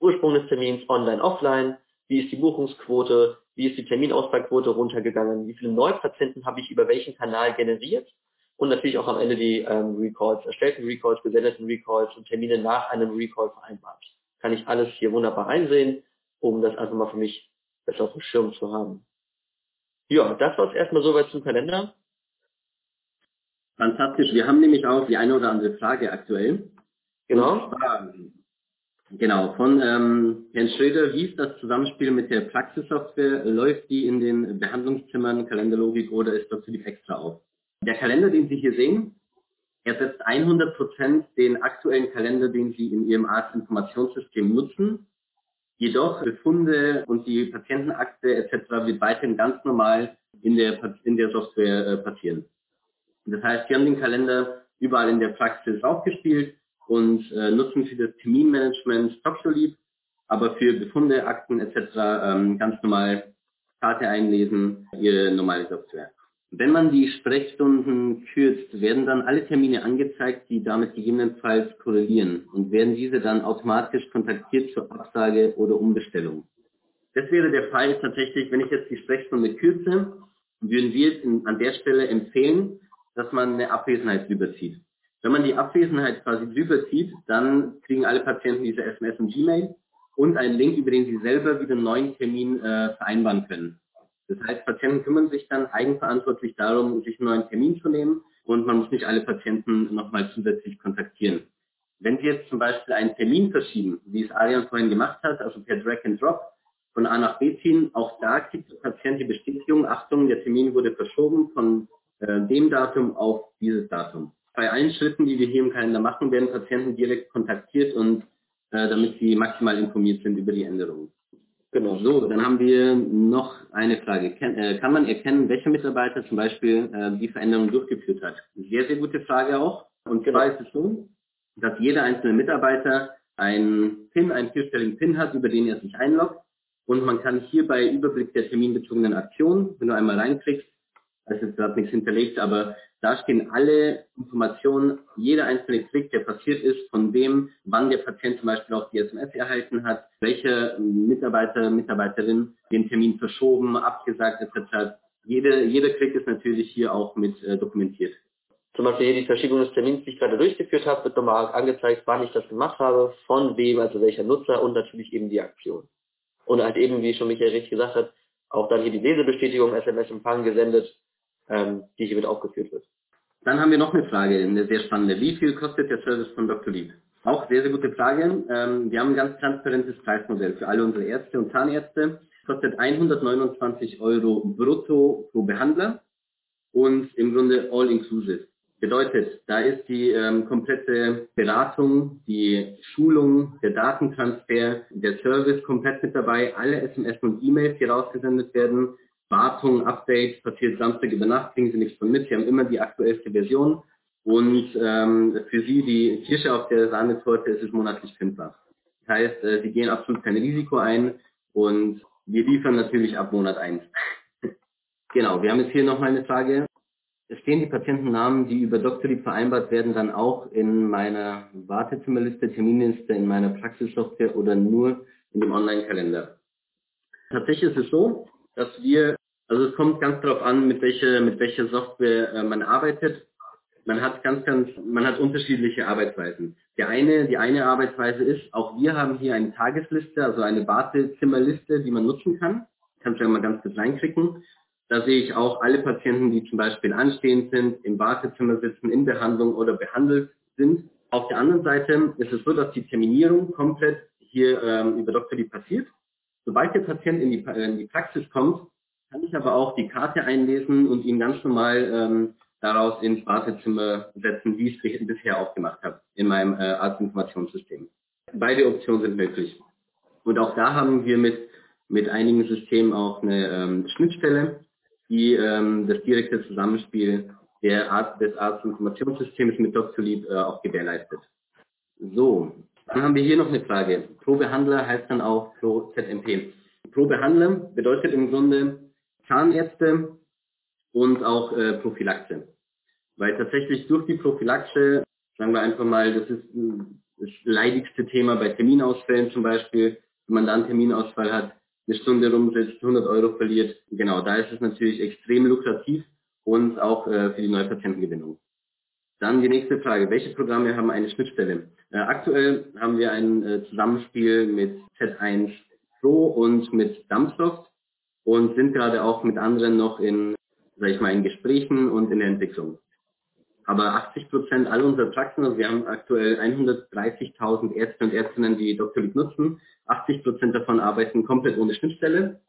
Ursprung des Termins online, offline. Wie ist die Buchungsquote? Wie ist die Terminausfallquote runtergegangen? Wie viele Neupatienten habe ich über welchen Kanal generiert? Und natürlich auch am Ende die ähm, Recalls, erstellten Recalls, gesendeten Recalls und Termine nach einem Recall vereinbart. Kann ich alles hier wunderbar einsehen um das einfach mal für mich besser auf dem Schirm zu haben. Ja, das war es erstmal soweit zum Kalender. Fantastisch. Wir haben nämlich auch die eine oder andere Frage aktuell. Genau. Genau, von ähm, Herrn Schröder, wie ist das Zusammenspiel mit der Praxissoftware? Läuft die in den Behandlungszimmern Kalenderlogik oder ist das für die extra auf? Der Kalender, den Sie hier sehen, ersetzt 100% den aktuellen Kalender, den Sie in Ihrem Arztinformationssystem nutzen. Jedoch Befunde und die Patientenakte etc. wird weiterhin ganz normal in der, in der Software äh, passieren. Das heißt, wir haben den Kalender überall in der Praxis aufgespielt und äh, nutzen für das Terminmanagement Doctolib, aber für Befunde, Akten etc. Ähm, ganz normal Karte einlesen, ihre normale Software. Wenn man die Sprechstunden kürzt, werden dann alle Termine angezeigt, die damit gegebenenfalls korrelieren und werden diese dann automatisch kontaktiert zur Absage oder Umbestellung. Das wäre der Fall tatsächlich, wenn ich jetzt die Sprechstunde kürze, würden wir an der Stelle empfehlen, dass man eine Abwesenheit überzieht. Wenn man die Abwesenheit quasi überzieht, dann kriegen alle Patienten diese SMS und Gmail und einen Link, über den sie selber wieder einen neuen Termin äh, vereinbaren können. Das heißt, Patienten kümmern sich dann eigenverantwortlich darum, sich einen neuen Termin zu nehmen und man muss nicht alle Patienten nochmal zusätzlich kontaktieren. Wenn Sie jetzt zum Beispiel einen Termin verschieben, wie es Arian vorhin gemacht hat, also per Drag and Drop von A nach B ziehen, auch da kriegt der Patient die Bestätigung, Achtung, der Termin wurde verschoben von äh, dem Datum auf dieses Datum. Bei allen Schritten, die wir hier im Kalender machen, werden Patienten direkt kontaktiert und äh, damit sie maximal informiert sind über die Änderungen. Genau. So, dann haben wir noch eine Frage. Kann, äh, kann man erkennen, welcher Mitarbeiter zum Beispiel äh, die Veränderung durchgeführt hat? Sehr, sehr gute Frage auch. Und genau. zwar ist es so, dass jeder einzelne Mitarbeiter einen PIN, einen vierstelligen PIN hat, über den er sich einloggt. Und man kann hier bei Überblick der terminbezogenen Aktionen, wenn du einmal reinklickst, da ist jetzt gerade nichts hinterlegt, aber da stehen alle Informationen, jeder einzelne Klick, der passiert ist, von dem, wann der Patient zum Beispiel auch die SMS erhalten hat, welche Mitarbeiter, Mitarbeiterin den Termin verschoben, abgesagt etc. Jede, jeder Klick ist natürlich hier auch mit äh, dokumentiert. Zum Beispiel hier die Verschiebung des Termins, die ich gerade durchgeführt habe, wird nochmal angezeigt, wann ich das gemacht habe, von wem, also welcher Nutzer und natürlich eben die Aktion. Und halt eben, wie schon Michael richtig gesagt hat, auch dann hier die Lesebestätigung, SMS-Empfang gesendet, ähm, die hier aufgeführt wird. Dann haben wir noch eine Frage, eine sehr spannende. Wie viel kostet der Service von Dr. Lieb? Auch sehr, sehr gute Frage. Ähm, wir haben ein ganz transparentes Preismodell für alle unsere Ärzte und Zahnärzte. Kostet 129 Euro brutto pro Behandler und im Grunde all inclusive. Bedeutet, da ist die ähm, komplette Beratung, die Schulung, der Datentransfer, der Service komplett mit dabei, alle SMS und E-Mails, die rausgesendet werden, Wartung, Update, passiert Samstag über Nacht, kriegen Sie nichts von mit. Sie haben immer die aktuellste Version. Und ähm, für Sie die Kirsche auf der Sahnetorte ist es monatlich kündbar. Das heißt, äh, Sie gehen absolut kein Risiko ein und wir liefern natürlich ab Monat 1. genau, wir haben jetzt hier nochmal eine Frage. Es stehen die Patientennamen, die über Doctolib vereinbart werden, dann auch in meiner Wartezimmerliste, Terminliste, in meiner Praxissoftware oder nur in dem Online-Kalender. Tatsächlich ist es so, dass wir, also es kommt ganz darauf an, mit welcher, mit welcher Software äh, man arbeitet. Man hat ganz, ganz, man hat unterschiedliche Arbeitsweisen. Der eine, die eine Arbeitsweise ist, auch wir haben hier eine Tagesliste, also eine Wartezimmerliste, die man nutzen kann. Kannst du ja mal ganz kurz reinklicken. Da sehe ich auch alle Patienten, die zum Beispiel anstehend sind, im Wartezimmer sitzen, in Behandlung oder behandelt sind. Auf der anderen Seite ist es so, dass die Terminierung komplett hier ähm, über. Die passiert. Sobald der Patient in die, in die Praxis kommt, kann ich aber auch die Karte einlesen und ihn ganz normal ähm, daraus ins Wartezimmer setzen, wie ich es bisher auch gemacht habe in meinem äh, Arztinformationssystem. Beide Optionen sind möglich. Und auch da haben wir mit, mit einigen Systemen auch eine ähm, Schnittstelle, die ähm, das direkte Zusammenspiel der Arzt, des Arztinformationssystems mit Doctolib äh, auch gewährleistet. So, dann haben wir hier noch eine Frage. Pro Behandler heißt dann auch Pro ZMP. pro Behandler bedeutet im Grunde Zahnärzte und auch äh, Prophylaxe. Weil tatsächlich durch die Prophylaxe, sagen wir einfach mal, das ist das leidigste Thema bei Terminausfällen zum Beispiel, wenn man da einen Terminausfall hat, eine Stunde rumsitzt, 100 Euro verliert. Genau, da ist es natürlich extrem lukrativ und auch äh, für die Neupatientengewinnung. Dann die nächste Frage. Welche Programme haben eine Schnittstelle? Äh, aktuell haben wir ein äh, Zusammenspiel mit Z1 Pro und mit Dumpsoft und sind gerade auch mit anderen noch in, sag ich mal, in Gesprächen und in der Entwicklung. Aber 80 Prozent all unserer Praxen, also wir haben aktuell 130.000 Ärzte und Ärztinnen, die. League nutzen. 80 Prozent davon arbeiten komplett ohne Schnittstelle.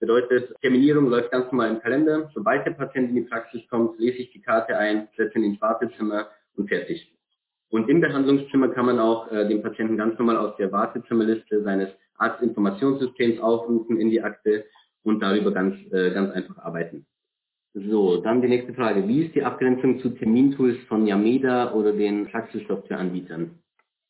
Bedeutet, Terminierung läuft ganz normal im Kalender. Sobald der Patient in die Praxis kommt, lese ich die Karte ein, setze ihn ins Wartezimmer und fertig. Und im Behandlungszimmer kann man auch äh, den Patienten ganz normal aus der Wartezimmerliste seines Arztinformationssystems aufrufen in die Akte und darüber ganz, äh, ganz einfach arbeiten. So, dann die nächste Frage. Wie ist die Abgrenzung zu Termintools von Yameda oder den Praxissoftwareanbietern?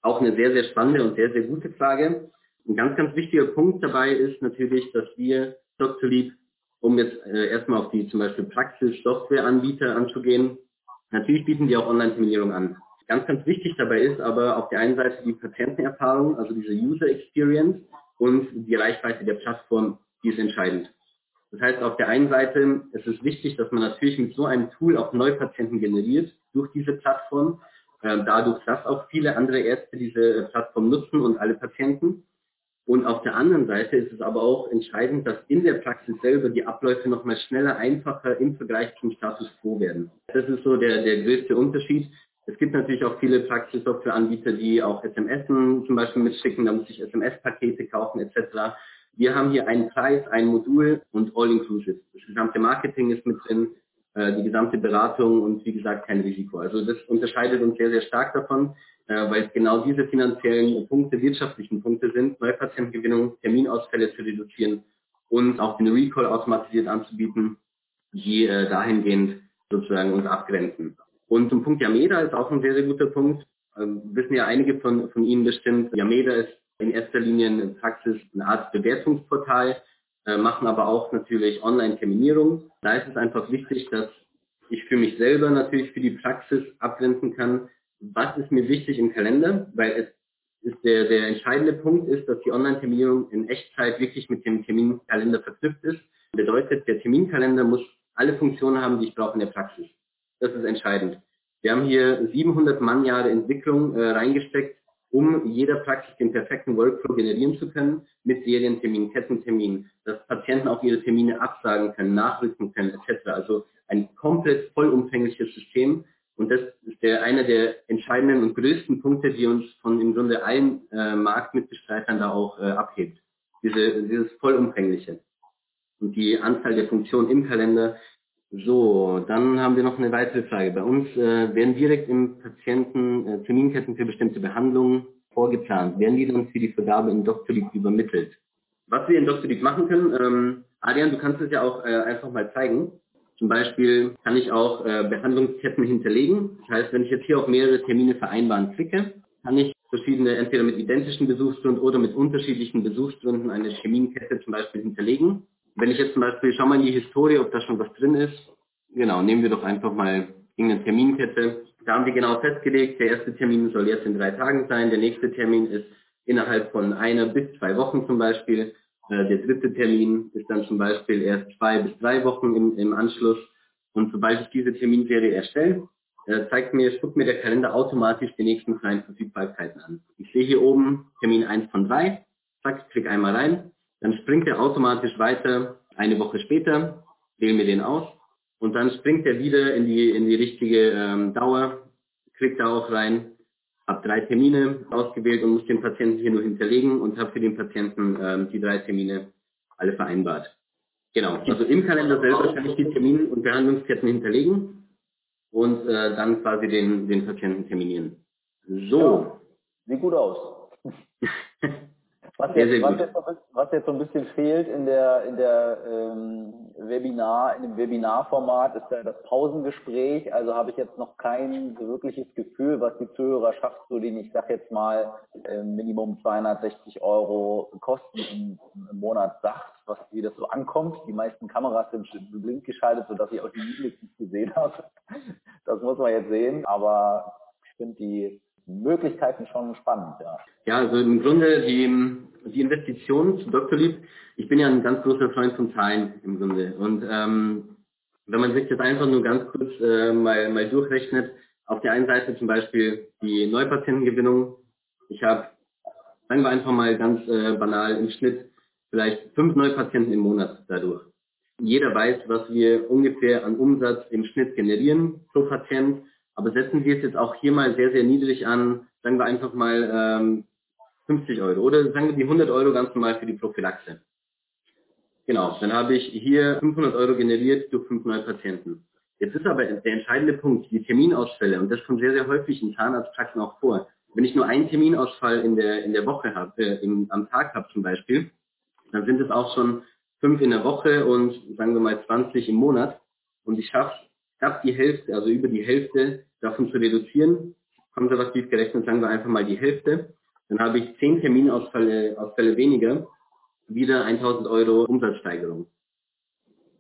Auch eine sehr, sehr spannende und sehr, sehr gute Frage. Ein ganz, ganz wichtiger Punkt dabei ist natürlich, dass wir Doctolib, um jetzt äh, erstmal auf die zum Beispiel Praxissoftwareanbieter anzugehen, natürlich bieten die auch Online-Terminierung an. Ganz, ganz wichtig dabei ist aber auf der einen Seite die Patientenerfahrung, also diese User Experience und die Reichweite der Plattform, die ist entscheidend. Das heißt, auf der einen Seite ist es wichtig, dass man natürlich mit so einem Tool auch Neupatienten generiert durch diese Plattform, äh, dadurch, dass auch viele andere Ärzte diese Plattform nutzen und alle Patienten. Und auf der anderen Seite ist es aber auch entscheidend, dass in der Praxis selber die Abläufe nochmal schneller, einfacher im Vergleich zum Status quo werden. Das ist so der, der größte Unterschied. Es gibt natürlich auch viele Praxissoftwareanbieter, die auch SMS zum Beispiel mitschicken, da muss ich SMS-Pakete kaufen etc. Wir haben hier einen Preis, ein Modul und all-inclusive. Das gesamte Marketing ist mit drin, äh, die gesamte Beratung und wie gesagt kein Risiko. Also das unterscheidet uns sehr, sehr stark davon, äh, weil es genau diese finanziellen Punkte, wirtschaftlichen Punkte sind, Neupatientengewinnung, Terminausfälle zu reduzieren und auch den Recall automatisiert anzubieten, die äh, dahingehend sozusagen uns abgrenzen. Und zum Punkt Yameda ist auch ein sehr, sehr guter Punkt. Ähm, wissen ja einige von, von Ihnen bestimmt, Yameda ist in erster Linie in Praxis eine Art Bewertungsportal, machen aber auch natürlich Online-Terminierung. Da ist es einfach wichtig, dass ich für mich selber natürlich für die Praxis abgrenzen kann, was ist mir wichtig im Kalender, weil es ist der, der entscheidende Punkt ist, dass die Online-Terminierung in Echtzeit wirklich mit dem Terminkalender verknüpft ist. Bedeutet, der Terminkalender muss alle Funktionen haben, die ich brauche in der Praxis. Das ist entscheidend. Wir haben hier 700 Mannjahre Entwicklung äh, reingesteckt, um jeder Praxis den perfekten Workflow generieren zu können mit Serienterminen, Kettenterminen, dass Patienten auch ihre Termine absagen können, nachrücken können, etc. Also ein komplett vollumfängliches System. Und das ist der, einer der entscheidenden und größten Punkte, die uns von im Grunde allen äh, Marktmitbestreitern da auch äh, abhebt. Diese, dieses vollumfängliche. Und die Anzahl der Funktionen im Kalender so, dann haben wir noch eine weitere Frage. Bei uns äh, werden direkt im Patienten äh, Terminketten für bestimmte Behandlungen vorgeplant. Werden die dann für die Vergabe in Doctolib übermittelt? Was wir in Doctolib machen können, ähm, Adrian, du kannst es ja auch äh, einfach mal zeigen. Zum Beispiel kann ich auch äh, Behandlungsketten hinterlegen. Das heißt, wenn ich jetzt hier auf mehrere Termine vereinbaren klicke, kann ich verschiedene, entweder mit identischen Besuchsstunden oder mit unterschiedlichen Besuchsstunden eine Terminkette zum Beispiel hinterlegen. Wenn ich jetzt zum Beispiel, schau mal in die Historie, ob da schon was drin ist. Genau, nehmen wir doch einfach mal irgendeine Terminkette. Da haben wir genau festgelegt, der erste Termin soll jetzt in drei Tagen sein, der nächste Termin ist innerhalb von einer bis zwei Wochen zum Beispiel. Äh, der dritte Termin ist dann zum Beispiel erst zwei bis drei Wochen im, im Anschluss. Und sobald ich diese Terminserie erstelle, äh, zeigt mir, spuckt mir der Kalender automatisch die nächsten freien Verfügbarkeiten an. Ich sehe hier oben Termin 1 von 3, zack, klick einmal rein, dann springt er automatisch weiter eine Woche später, wählen wir den aus und dann springt er wieder in die, in die richtige ähm, Dauer, klickt da auch rein, habe drei Termine ausgewählt und muss den Patienten hier nur hinterlegen und habe für den Patienten ähm, die drei Termine alle vereinbart. Genau, also im Kalender selber kann ich die Termin- und Behandlungsketten hinterlegen und äh, dann quasi den, den Patienten terminieren. So. Ja, sieht gut aus. Was jetzt, sehr, sehr was, jetzt, was jetzt, so ein bisschen fehlt in der, in der ähm, Webinar, in dem Webinarformat ist ja das Pausengespräch. Also habe ich jetzt noch kein wirkliches Gefühl, was die Zuhörerschaft so den, ich sag jetzt mal, äh, Minimum 260 Euro Kosten im, im Monat sagt. was, wie das so ankommt. Die meisten Kameras sind blind geschaltet, sodass ich auch die Liebling nicht gesehen habe. Das muss man jetzt sehen, aber ich finde die Möglichkeiten schon spannend, ja. Ja, also im Grunde die, die Investition zu Dr. Lieb, ich bin ja ein ganz großer Freund von Zahlen im Grunde. Und ähm, wenn man sich das einfach nur ganz kurz äh, mal, mal durchrechnet, auf der einen Seite zum Beispiel die Neupatientengewinnung. Ich habe, sagen wir einfach mal ganz äh, banal, im Schnitt vielleicht fünf Neupatienten im Monat dadurch. Jeder weiß, was wir ungefähr an Umsatz im Schnitt generieren pro Patient. Aber setzen wir es jetzt auch hier mal sehr, sehr niedrig an, sagen wir einfach mal ähm, 50 Euro oder sagen wir die 100 Euro ganz normal für die Prophylaxe. Genau, dann habe ich hier 500 Euro generiert durch fünf neue Patienten. Jetzt ist aber der entscheidende Punkt, die Terminausfälle, und das kommt sehr, sehr häufig in Zahnarztpraxen auch vor. Wenn ich nur einen Terminausfall in der, in der Woche habe, äh, im, am Tag habe zum Beispiel, dann sind es auch schon fünf in der Woche und sagen wir mal 20 im Monat. Und ich schaffe knapp die Hälfte, also über die Hälfte davon zu reduzieren. Konservativ gerechnet sagen wir einfach mal die Hälfte. Dann habe ich zehn Terminausfälle Ausfälle weniger, wieder 1000 Euro Umsatzsteigerung.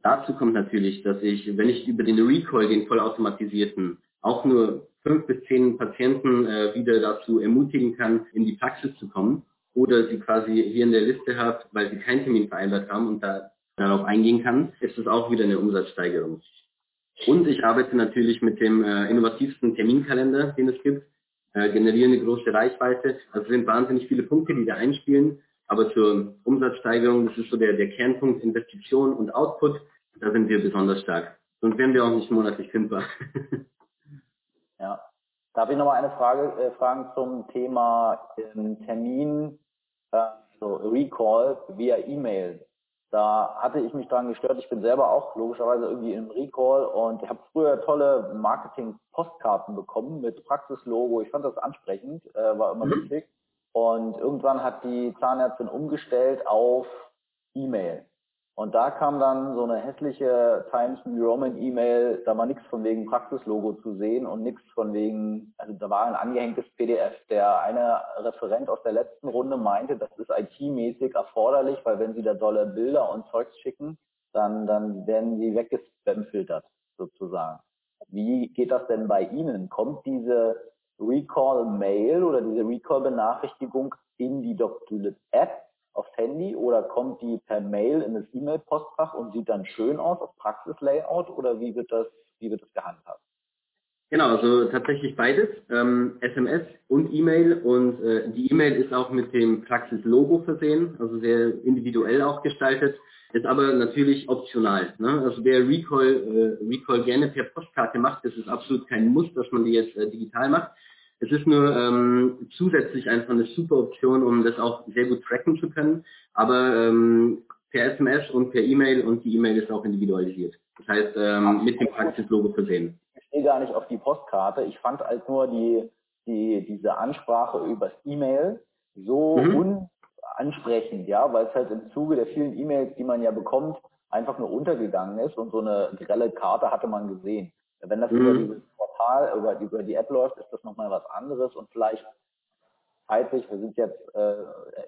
Dazu kommt natürlich, dass ich, wenn ich über den Recall, den vollautomatisierten, auch nur fünf bis zehn Patienten äh, wieder dazu ermutigen kann, in die Praxis zu kommen, oder sie quasi hier in der Liste habe, weil sie keinen Termin vereinbart haben und da darauf eingehen kann, ist es auch wieder eine Umsatzsteigerung. Und ich arbeite natürlich mit dem äh, innovativsten Terminkalender, den es gibt, äh, generiere eine große Reichweite. Also es sind wahnsinnig viele Punkte, die da einspielen. Aber zur Umsatzsteigerung, das ist so der, der Kernpunkt Investition und Output, da sind wir besonders stark. Sonst wären wir auch nicht monatlich kündbar. ja. Darf ich nochmal eine Frage äh, fragen zum Thema ähm, Termin, äh, so Recall via E-Mail? Da hatte ich mich dran gestört. Ich bin selber auch logischerweise irgendwie im Recall und ich habe früher tolle Marketing-Postkarten bekommen mit Praxislogo. Ich fand das ansprechend, äh, war immer mhm. wichtig. Und irgendwann hat die Zahnärztin umgestellt auf E-Mail. Und da kam dann so eine hässliche Times New Roman E-Mail, da war nichts von wegen Praxislogo zu sehen und nichts von wegen, also da war ein angehängtes PDF. Der eine Referent aus der letzten Runde meinte, das ist IT-mäßig erforderlich, weil wenn sie da dolle Bilder und Zeugs schicken, dann, dann werden die weggespamfiltert sozusagen. Wie geht das denn bei Ihnen? Kommt diese Recall-Mail oder diese Recall-Benachrichtigung in die DocTulip-App aufs Handy oder kommt die per Mail in das E-Mail-Postfach und sieht dann schön aus, auf Praxislayout oder wie wird das, wie wird das gehandhabt? Genau, also tatsächlich beides, ähm, SMS und E-Mail und äh, die E-Mail ist auch mit dem Praxis-Logo versehen, also sehr individuell auch gestaltet, ist aber natürlich optional. Ne? Also wer Recall, äh, Recall gerne per Postkarte macht, das ist absolut kein Muss, dass man die jetzt äh, digital macht. Es ist nur ähm, zusätzlich einfach eine super Option, um das auch sehr gut tracken zu können. Aber ähm, per SMS und per E-Mail und die E-Mail ist auch individualisiert. Das heißt, ähm, mit dem Praxislogo versehen. Ich stehe gar nicht auf die Postkarte. Ich fand halt nur die, die, diese Ansprache übers E-Mail so mhm. unansprechend, ja, weil es halt im Zuge der vielen E-Mails, die man ja bekommt, einfach nur untergegangen ist und so eine grelle Karte hatte man gesehen. Wenn das mhm. über dieses Portal, über, über die App läuft, ist das nochmal was anderes und vielleicht zeitlich, wir sind jetzt äh,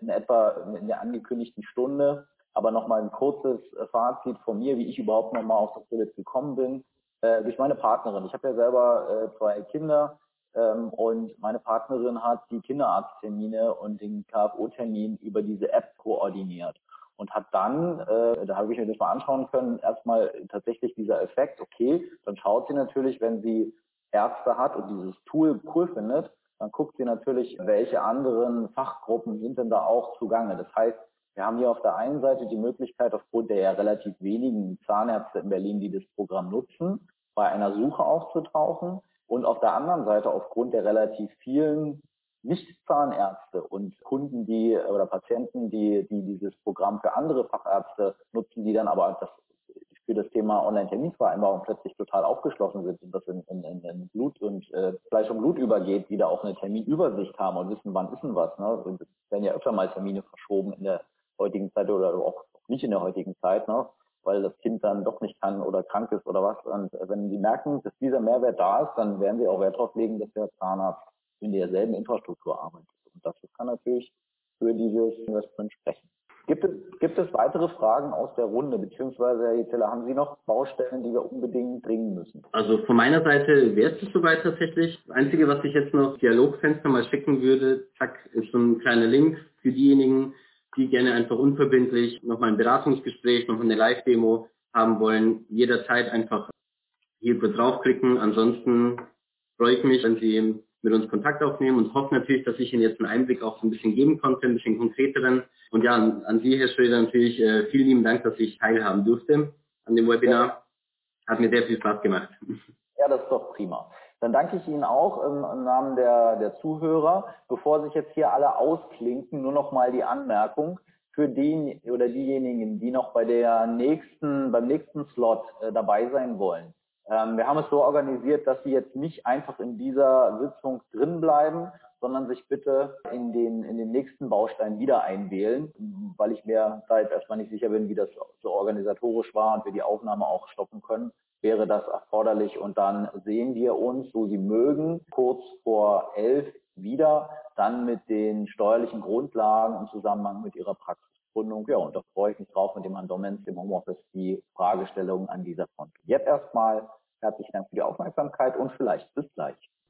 in etwa in der angekündigten Stunde, aber nochmal ein kurzes Fazit von mir, wie ich überhaupt nochmal auf das Philips gekommen bin, äh, durch meine Partnerin. Ich habe ja selber äh, zwei Kinder ähm, und meine Partnerin hat die Kinderarzttermine und den KFO-Termin über diese App koordiniert und hat dann, äh, da habe ich mir das mal anschauen können, erstmal tatsächlich dieser Effekt, okay, dann schaut sie natürlich, wenn sie Ärzte hat und dieses Tool cool findet, dann guckt sie natürlich, welche anderen Fachgruppen sind denn da auch zugange. Das heißt, wir haben hier auf der einen Seite die Möglichkeit, aufgrund der ja relativ wenigen Zahnärzte in Berlin, die das Programm nutzen, bei einer Suche aufzutauchen. Und auf der anderen Seite, aufgrund der relativ vielen nicht-Zahnärzte und Kunden, die oder Patienten, die, die dieses Programm für andere Fachärzte nutzen, die dann aber das, für das Thema Online-Terminvereinbarung plötzlich total aufgeschlossen sind und das in, in, in Blut und äh, Fleisch und Blut übergeht, wieder auch eine Terminübersicht haben und wissen, wann ist denn was. Ne? Und es werden ja öfter mal Termine verschoben in der heutigen Zeit oder auch nicht in der heutigen Zeit, ne? weil das Kind dann doch nicht kann oder krank ist oder was. Und wenn sie merken, dass dieser Mehrwert da ist, dann werden sie auch Wert darauf legen, dass der Zahnarzt in derselben Infrastruktur arbeitet. Und das kann natürlich für dieses Investment sprechen. Gibt es, gibt es weitere Fragen aus der Runde, beziehungsweise Herr Jezeler, haben Sie noch Baustellen, die wir unbedingt bringen müssen? Also von meiner Seite wäre es soweit tatsächlich. Das Einzige, was ich jetzt noch Dialogfenster mal schicken würde, zack, ist so ein kleiner Link für diejenigen, die gerne einfach unverbindlich nochmal ein Beratungsgespräch, noch eine Live-Demo haben wollen. Jederzeit einfach hier draufklicken. Ansonsten freue ich mich, wenn Sie mit uns Kontakt aufnehmen und hoffe natürlich, dass ich Ihnen jetzt einen Einblick auch so ein bisschen geben konnte, ein bisschen konkreteren. Und ja, an, Sie, Herr Schröder, natürlich äh, vielen lieben Dank, dass ich teilhaben durfte an dem Webinar. Hat mir sehr viel Spaß gemacht. Ja, das ist doch prima. Dann danke ich Ihnen auch im, im Namen der, der Zuhörer. Bevor sich jetzt hier alle ausklinken, nur noch mal die Anmerkung für den oder diejenigen, die noch bei der nächsten, beim nächsten Slot äh, dabei sein wollen. Ähm, wir haben es so organisiert, dass Sie jetzt nicht einfach in dieser Sitzung drin bleiben, sondern sich bitte in den, in den nächsten Baustein wieder einwählen, weil ich mir da jetzt erstmal nicht sicher bin, wie das so organisatorisch war und wir die Aufnahme auch stoppen können, wäre das erforderlich. Und dann sehen wir uns, so Sie mögen, kurz vor elf wieder, dann mit den steuerlichen Grundlagen im Zusammenhang mit Ihrer Praxisgründung. Ja, und da freue ich mich drauf, mit dem Herrn im Homeoffice die Fragestellungen an dieser Front. Jetzt erstmal Herzlichen Dank für die Aufmerksamkeit und vielleicht bis gleich.